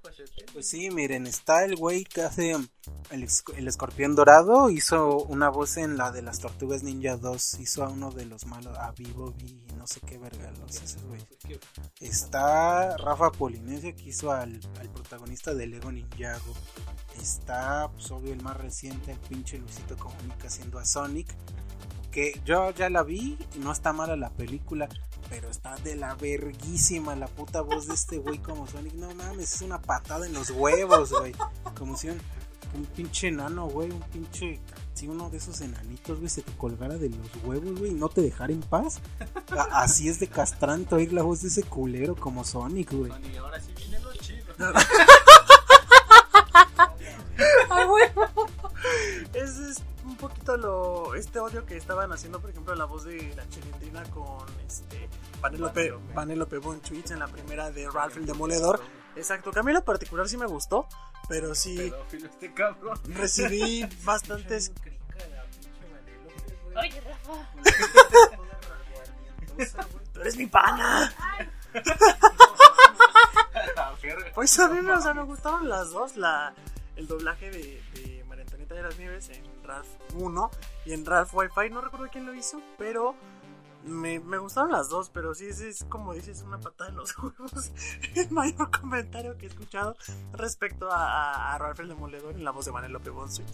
[SPEAKER 2] Pues sí, miren, está el güey que hace el, el, escorpión dorado. Hizo una voz en la de las tortugas ninja 2. Hizo a uno de los malos, a Vivo y no sé qué verga los ese güey. Está Rafa Polinesio que hizo al, al protagonista de Lego Ninjago. Está, pues obvio, el más reciente, el pinche Luisito Comunica haciendo a Sonic. Que yo ya la vi y no está mala la película pero está de la verguísima la puta voz de este güey como Sonic. No mames, es una patada en los huevos, güey. Como si un, pinche enano, güey, un pinche... si uno de esos enanitos, güey, se te colgara de los huevos, güey, y no te dejara en paz. A- Así es de castrante oír la voz de ese culero como Sonic, güey.
[SPEAKER 4] Y ahora sí viene lo chido.
[SPEAKER 3] ¡Ah, huevo! Poquito lo este odio que estaban haciendo, por ejemplo, la voz de la chilindrina con este Panelope, Panelope Bonchuitz en la primera de Ralph el Demoledor. Exacto, que a mí en lo particular sí me gustó, pero sí
[SPEAKER 4] Pedófilo este cabrón.
[SPEAKER 3] recibí bastantes...
[SPEAKER 1] Oye, Rafa.
[SPEAKER 3] ¡Tú eres mi pana! Pues a mí me, o sea, me gustaron las dos, la, el doblaje de, de De las Nieves en Ralph 1 y en Ralph Wi-Fi, no recuerdo quién lo hizo, pero me, me gustaron las dos, pero sí, es como dices, una patada en los huevos, el mayor comentario que he escuchado respecto a, a, a Ralph el Demoledor en la voz de Manelope Bonsuit.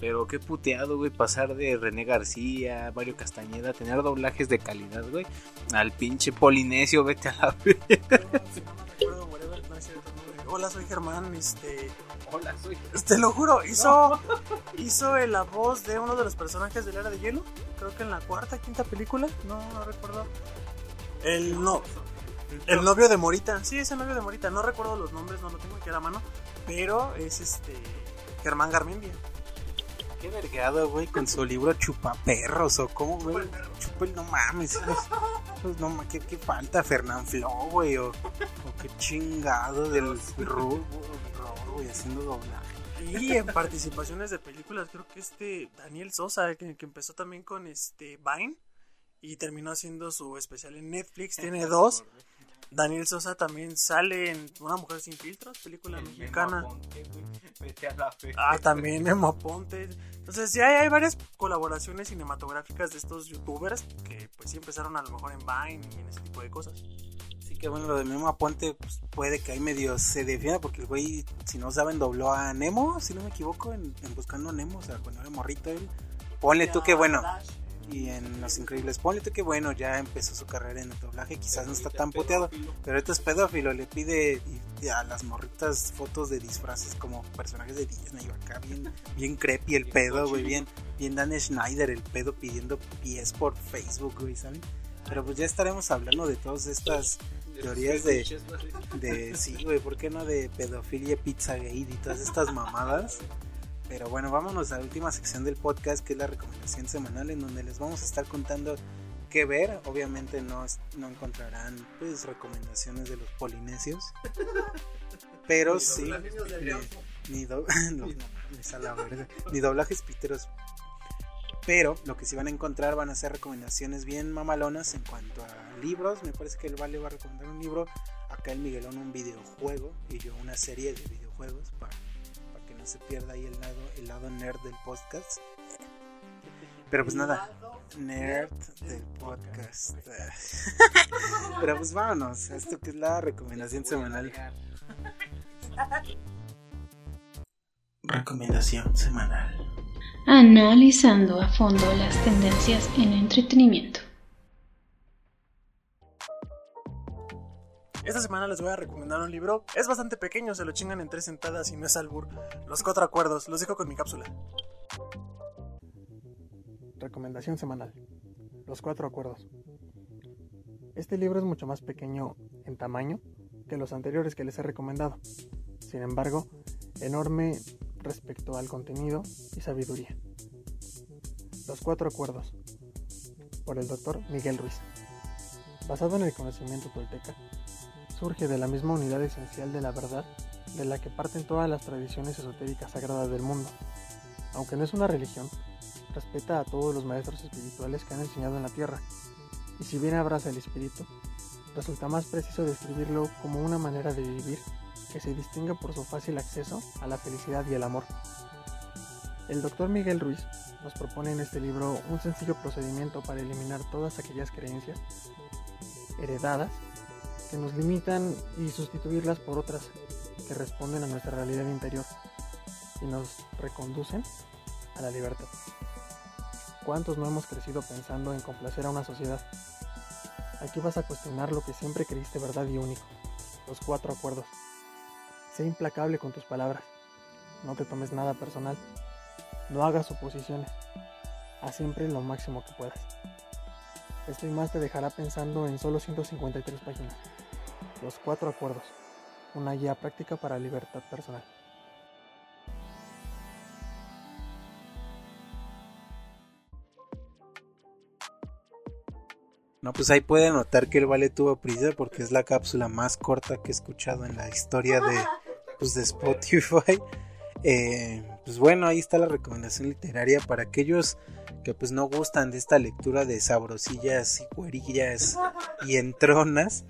[SPEAKER 4] Pero qué puteado, güey, pasar de René García, Mario Castañeda, tener doblajes de calidad, güey, al pinche Polinesio, vete a la verga.
[SPEAKER 3] Si no me recuerdo, whatever, no es cierto, no, Hola, soy Germán, este...
[SPEAKER 4] Hola, soy.
[SPEAKER 3] Te lo juro, hizo, hizo la voz de uno de los personajes de la era de hielo. Creo que en la cuarta, quinta película. No, no recuerdo. El no. El novio de Morita. Sí, es el novio de Morita. No recuerdo los nombres, no lo tengo aquí a la mano. Pero es este. Germán Garmendia.
[SPEAKER 2] Qué vergado, güey, con su libro Chupaperros o cómo, güey. Chupa el no mames. Pues, pues no mames, ¿qué, qué falta? Fernán Flo, güey, o, o qué chingado del Ru, güey, haciendo doblaje.
[SPEAKER 3] Y en participaciones de películas, creo que este Daniel Sosa, que, que empezó también con este Vine y terminó haciendo su especial en Netflix. Tiene dos. Daniel Sosa también sale en Una Mujer Sin Filtros, película mexicana.
[SPEAKER 4] Vete a la verga.
[SPEAKER 3] Ah, también Emma Ponte. Entonces, sí, hay, hay varias colaboraciones cinematográficas de estos youtubers que, pues, sí empezaron a lo mejor en Vine y en ese tipo de cosas.
[SPEAKER 2] Sí, que bueno, lo de Memo Aponte, pues puede que ahí medio se defienda, porque el güey, si no saben, dobló a Nemo, si no me equivoco, en, en Buscando a Nemo, o sea, cuando era morrito él. Ponle tú que bueno, y en Los Increíbles, ponle que bueno, ya empezó su carrera en el doblaje, quizás no está tan puteado, pero ahorita es pedófilo, le pide a las morritas fotos de disfraces como personajes de Disney o acá, bien, bien creepy el pedo, güey, bien, bien Dan Schneider el pedo pidiendo pies por Facebook, güey, ¿saben? Pero pues ya estaremos hablando de todas estas teorías de, de sí, güey, ¿por qué no de pedofilia, pizzagate y todas estas mamadas? Pero bueno, vámonos a la última sección del podcast, que es la recomendación semanal, en donde les vamos a estar contando qué ver. Obviamente no, no encontrarán pues recomendaciones de los polinesios, pero sí, eh, ni, do- no, no ni doblajes piteros. Pero lo que sí van a encontrar van a ser recomendaciones bien mamalonas en cuanto a libros. Me parece que el Vale va a recomendar un libro. Acá el Miguelón un videojuego y yo una serie de videojuegos para, se pierda ahí el lado, el lado nerd del podcast. Pero pues nada, nerd del podcast. Pero pues vámonos esto que es la recomendación semanal. Recomendación semanal.
[SPEAKER 1] Analizando a fondo las tendencias en entretenimiento.
[SPEAKER 3] Esta semana les voy a recomendar un libro. Es bastante pequeño, se lo chingan en tres sentadas y no es albur. Los cuatro acuerdos, los dejo con mi cápsula. Recomendación semanal. Los cuatro acuerdos. Este libro es mucho más pequeño en tamaño que los anteriores que les he recomendado. Sin embargo, enorme respecto al contenido y sabiduría. Los cuatro acuerdos. Por el doctor Miguel Ruiz. Basado en el conocimiento tolteca, surge de la misma unidad esencial de la verdad de la que parten todas las tradiciones esotéricas sagradas del mundo. Aunque no es una religión, respeta a todos los maestros espirituales que han enseñado en la tierra, y si bien abraza el espíritu, resulta más preciso describirlo como una manera de vivir que se distingue por su fácil acceso a la felicidad y el amor. El doctor Miguel Ruiz nos propone en este libro un sencillo procedimiento para eliminar todas aquellas creencias heredadas que nos limitan y sustituirlas por otras que responden a nuestra realidad interior y nos reconducen a la libertad. ¿Cuántos no hemos crecido pensando en complacer a una sociedad? Aquí vas a cuestionar lo que siempre creíste verdad y único, los cuatro acuerdos. Sé implacable con tus palabras, no te tomes nada personal, No hagas suposiciones. Haz siempre lo máximo que puedas. Esto y más te dejará pensando en solo 153 páginas. Los cuatro acuerdos. Una guía práctica para libertad personal.
[SPEAKER 2] No, pues ahí puede notar que el Vale tuvo prisa porque es la cápsula más corta que he escuchado en la historia de, pues, de Spotify. Eh, pues bueno, ahí está la recomendación literaria para aquellos que pues no gustan de esta lectura de sabrosillas y cuerillas y entronas,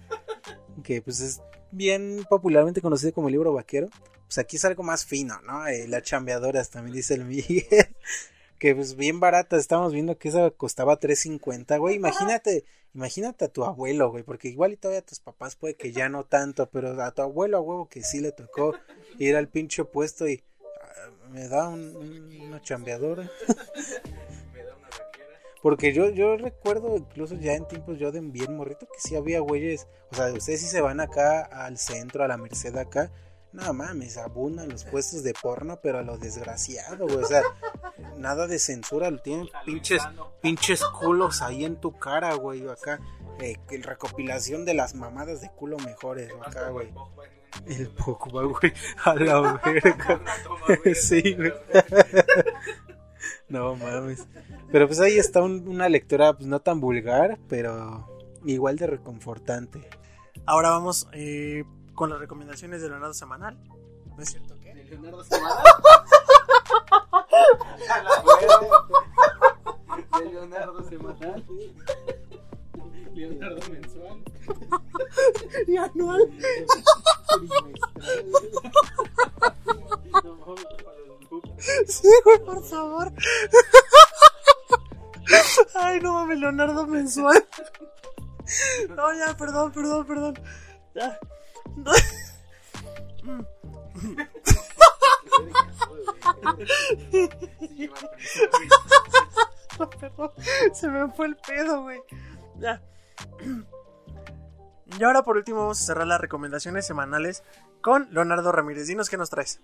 [SPEAKER 2] que pues es bien popularmente conocido como el libro vaquero. Pues aquí es algo más fino, ¿no? Eh, las chambeadoras también dice el Miguel. que pues bien barata, estamos viendo que esa costaba 3.50, güey, imagínate, imagínate a tu abuelo, güey, porque igual y todavía a tus papás puede que ya no tanto, pero a tu abuelo a huevo que sí le tocó ir al pinche puesto y ah, me da un, una chambeadora. Porque yo, yo recuerdo incluso ya en tiempos yo de bien morrito que sí había güeyes, o sea, ustedes sí se van acá al centro, a la Merced acá, no mames, abundan los puestos de porno, pero a lo desgraciado, güey. O sea, nada de censura, lo tienen pinches, pinches culos ahí en tu cara, güey. Acá, eh, recopilación de las mamadas de culo mejores, acá, güey. El poco, güey, a la verga. sí, güey. no mames. Pero pues ahí está una lectura, pues no tan vulgar, pero igual de reconfortante.
[SPEAKER 3] Ahora vamos eh, con las recomendaciones de Leonardo Semanal. ¿No es cierto qué? ¿De Leonardo Semanal?
[SPEAKER 4] de Leonardo Semanal. Leonardo Mensual.
[SPEAKER 3] Y anual. Sí, güey, por favor. Ay, no mames, Leonardo Mensual. No, ya, perdón, perdón, perdón. Ya. se me fue el pedo, güey. Ya. Y ahora por último vamos a cerrar las recomendaciones semanales con Leonardo Ramírez. Dinos qué nos traes.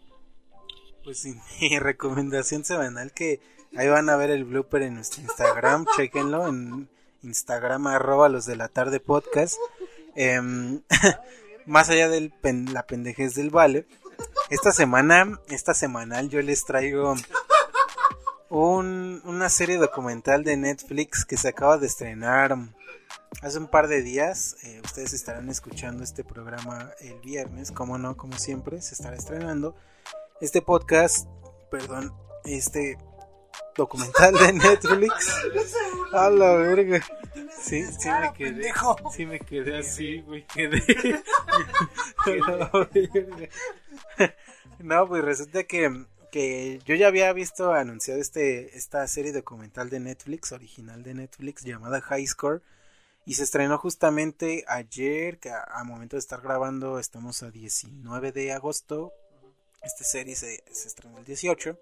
[SPEAKER 2] Pues mi recomendación semanal que ahí van a ver el blooper en nuestro Instagram, chequenlo en Instagram arroba los de la tarde podcast. Eh, más allá de la pendejez del vale, esta semana, esta semanal yo les traigo un, una serie documental de Netflix que se acaba de estrenar hace un par de días. Eh, ustedes estarán escuchando este programa el viernes, como no, como siempre, se estará estrenando. Este podcast, perdón, este documental de Netflix. A la verga. Sí, sí me quedé. Sí me quedé así, güey. Quedé. no, pues resulta que, que yo ya había visto anunciado este, esta serie documental de Netflix, original de Netflix, llamada High Score. Y se estrenó justamente ayer, que a, momento de estar grabando estamos a 19 de agosto. Esta serie se, se estrenó el 18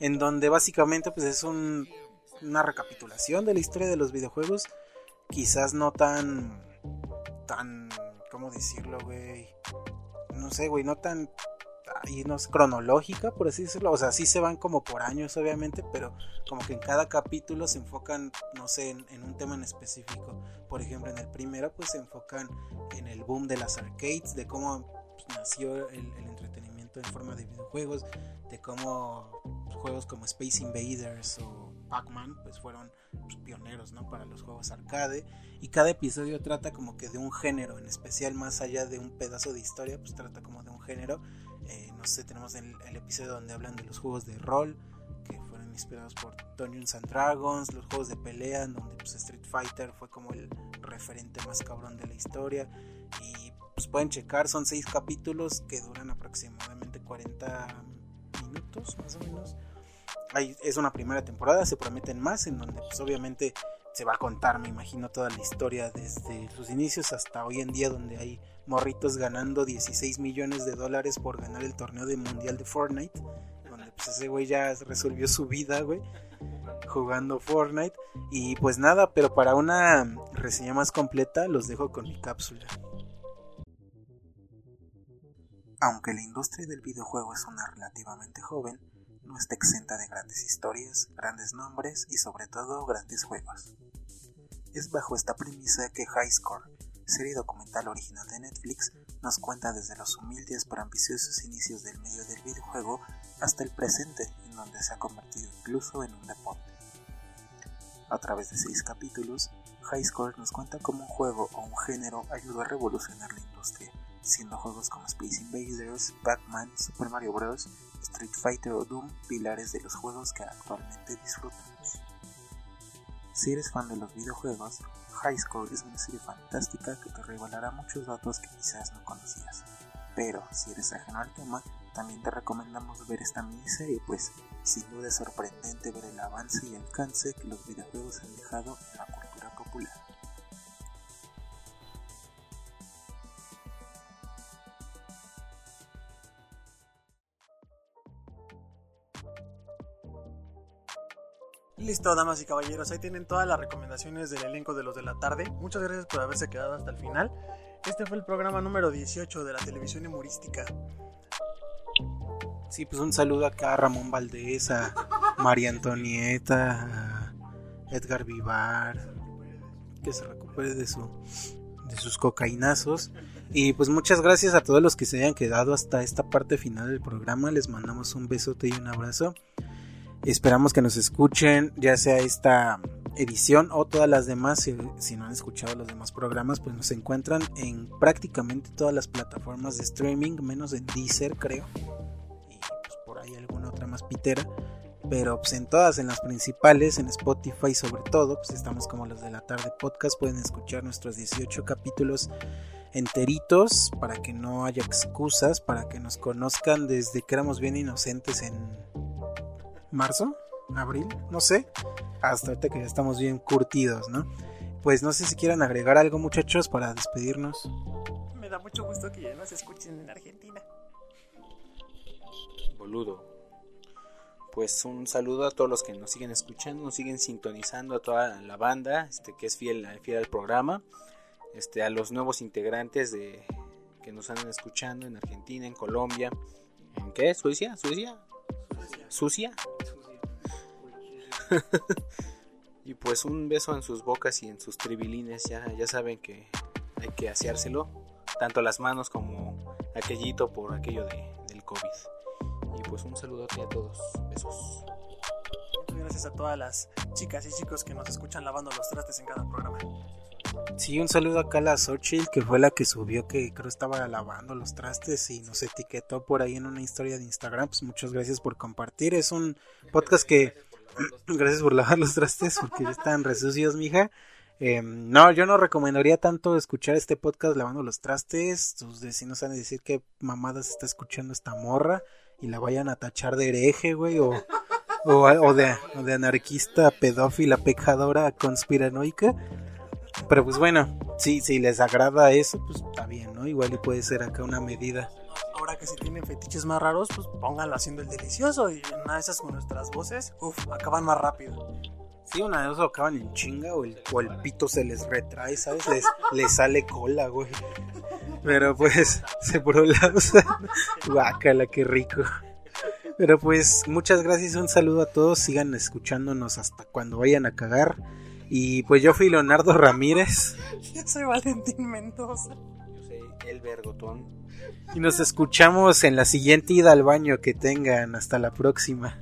[SPEAKER 2] en donde básicamente pues es un, una recapitulación de la historia de los videojuegos, quizás no tan, tan, ¿cómo decirlo, güey? No sé, güey, no tan, ahí no sé, cronológica, por así decirlo, o sea, sí se van como por años, obviamente, pero como que en cada capítulo se enfocan, no sé, en, un tema en específico. Por ejemplo, en el primero, pues se enfocan en el boom de las arcades, de cómo pues, nació el entretenimiento en forma de videojuegos, de cómo juegos como Space Invaders o Pac-Man pues fueron pues, pioneros ¿no? para los juegos arcade. Y cada episodio trata como que de un género en especial más allá de un pedazo de historia pues trata como de un género. Eh, no sé tenemos el, el, episodio donde hablan de los juegos de rol que fueron inspirados por Dungeons and Dragons los juegos de pelea donde pues, Street Fighter fue como el referente más cabrón de la historia. Y pues pueden checar son seis capítulos que duran aproximadamente 40 minutos más o menos es una primera temporada, se prometen más, en donde pues obviamente se va a contar, me imagino, toda la historia desde sus inicios hasta hoy en día, donde hay morritos ganando 16 millones de dólares por ganar el torneo de mundial de Fortnite, donde pues ese güey ya resolvió su vida, güey, jugando Fortnite. Y pues nada, pero para una reseña más completa los dejo con mi cápsula. Aunque la industria del videojuego es una relativamente joven, no está exenta de grandes historias, grandes nombres y sobre todo grandes juegos. Es bajo esta premisa que High Score, serie documental original de Netflix, nos cuenta desde los humildes pero ambiciosos inicios del medio del videojuego hasta el presente, en donde se ha convertido incluso en un deporte. A través de seis capítulos, High Score nos cuenta cómo un juego o un género ayudó a revolucionar la industria, siendo juegos como Space Invaders, Pac-Man, Super Mario Bros., Street Fighter o Doom pilares de los juegos que actualmente disfrutamos. Si eres fan de los videojuegos, High Score es una serie fantástica que te revelará muchos datos que quizás no conocías. Pero si eres ajeno al tema, también te recomendamos ver esta miniserie, pues sin duda es sorprendente ver el avance y alcance que los videojuegos han dejado en la cultura popular.
[SPEAKER 3] Listo, damas y caballeros, ahí tienen todas las recomendaciones del elenco de los de la tarde. Muchas gracias por haberse quedado hasta el final. Este fue el programa número 18 de la televisión humorística.
[SPEAKER 2] Sí, pues un saludo acá a Ramón Valdés, a María Antonieta, a Edgar Vivar, que se recupere de, su, de sus cocainazos. Y pues muchas gracias a todos los que se hayan quedado hasta esta parte final del programa. Les mandamos un besote y un abrazo. Esperamos que nos escuchen, ya sea esta edición o todas las demás. Si, si, no han escuchado los demás programas, pues nos encuentran en prácticamente todas las plataformas de streaming, menos en Deezer, creo. Y pues por ahí alguna otra más pitera. Pero pues en todas, en las principales, en Spotify sobre todo, pues estamos como los de la tarde podcast. Pueden escuchar nuestros 18 capítulos enteritos para que no haya excusas, para que nos conozcan desde que éramos bien inocentes en marzo, abril, no sé, hasta ahorita que ya estamos bien curtidos, ¿no? Pues no sé si quieran agregar algo muchachos para despedirnos.
[SPEAKER 3] Me da mucho gusto que ya nos escuchen en Argentina.
[SPEAKER 4] Boludo. Pues un saludo a todos los que nos siguen escuchando, nos siguen sintonizando, a toda la banda este, que es fiel, fiel al programa, este, a los nuevos integrantes de, que nos están escuchando en Argentina, en Colombia, ¿en qué? ¿Suecia? ¿Suecia? ¿Sucia? y pues un beso en sus bocas y en sus tribilines, ya, ya saben que hay que aseárselo, tanto las manos como aquellito por aquello de, del COVID. Y pues un saludote a todos, besos.
[SPEAKER 3] Muchas gracias a todas las chicas y chicos que nos escuchan lavando los trastes en cada programa.
[SPEAKER 2] Sí, un saludo acá a la Xochitl, que fue la que subió que creo estaba lavando los trastes y nos etiquetó por ahí en una historia de Instagram. Pues muchas gracias por compartir. Es un podcast que... gracias por lavar los trastes porque ya están resucios, mija. Eh, no, yo no recomendaría tanto escuchar este podcast lavando los trastes. Tus vecinos van a decir que mamadas está escuchando esta morra y la vayan a tachar de hereje, güey, o, o, de, o de anarquista, pedófila, pecadora, conspiranoica. Pero pues bueno, sí, si les agrada eso, pues está bien, ¿no? Igual y puede ser acá una medida.
[SPEAKER 3] Ahora que si tienen fetiches más raros, pues pónganlo haciendo el delicioso y una de esas con nuestras voces, uff, acaban más rápido.
[SPEAKER 2] Sí, una de esas acaban en chinga o el, o el pito se les retrae, ¿sabes? Les, les sale cola, güey. Pero pues, se prolapsa. Guácala, qué rico. Pero pues, muchas gracias, un saludo a todos. Sigan escuchándonos hasta cuando vayan a cagar. Y pues yo fui Leonardo Ramírez.
[SPEAKER 3] Yo soy Valentín Mendoza.
[SPEAKER 4] Yo soy El Vergotón.
[SPEAKER 2] Y nos escuchamos en la siguiente ida al baño que tengan. Hasta la próxima.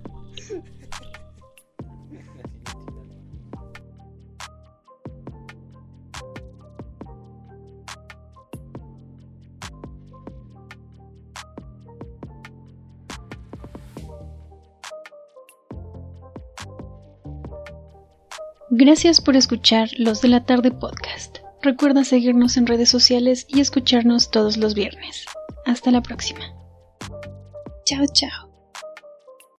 [SPEAKER 1] Gracias por escuchar Los de la Tarde Podcast. Recuerda seguirnos en redes sociales y escucharnos todos los viernes. Hasta la próxima. Chao, chao.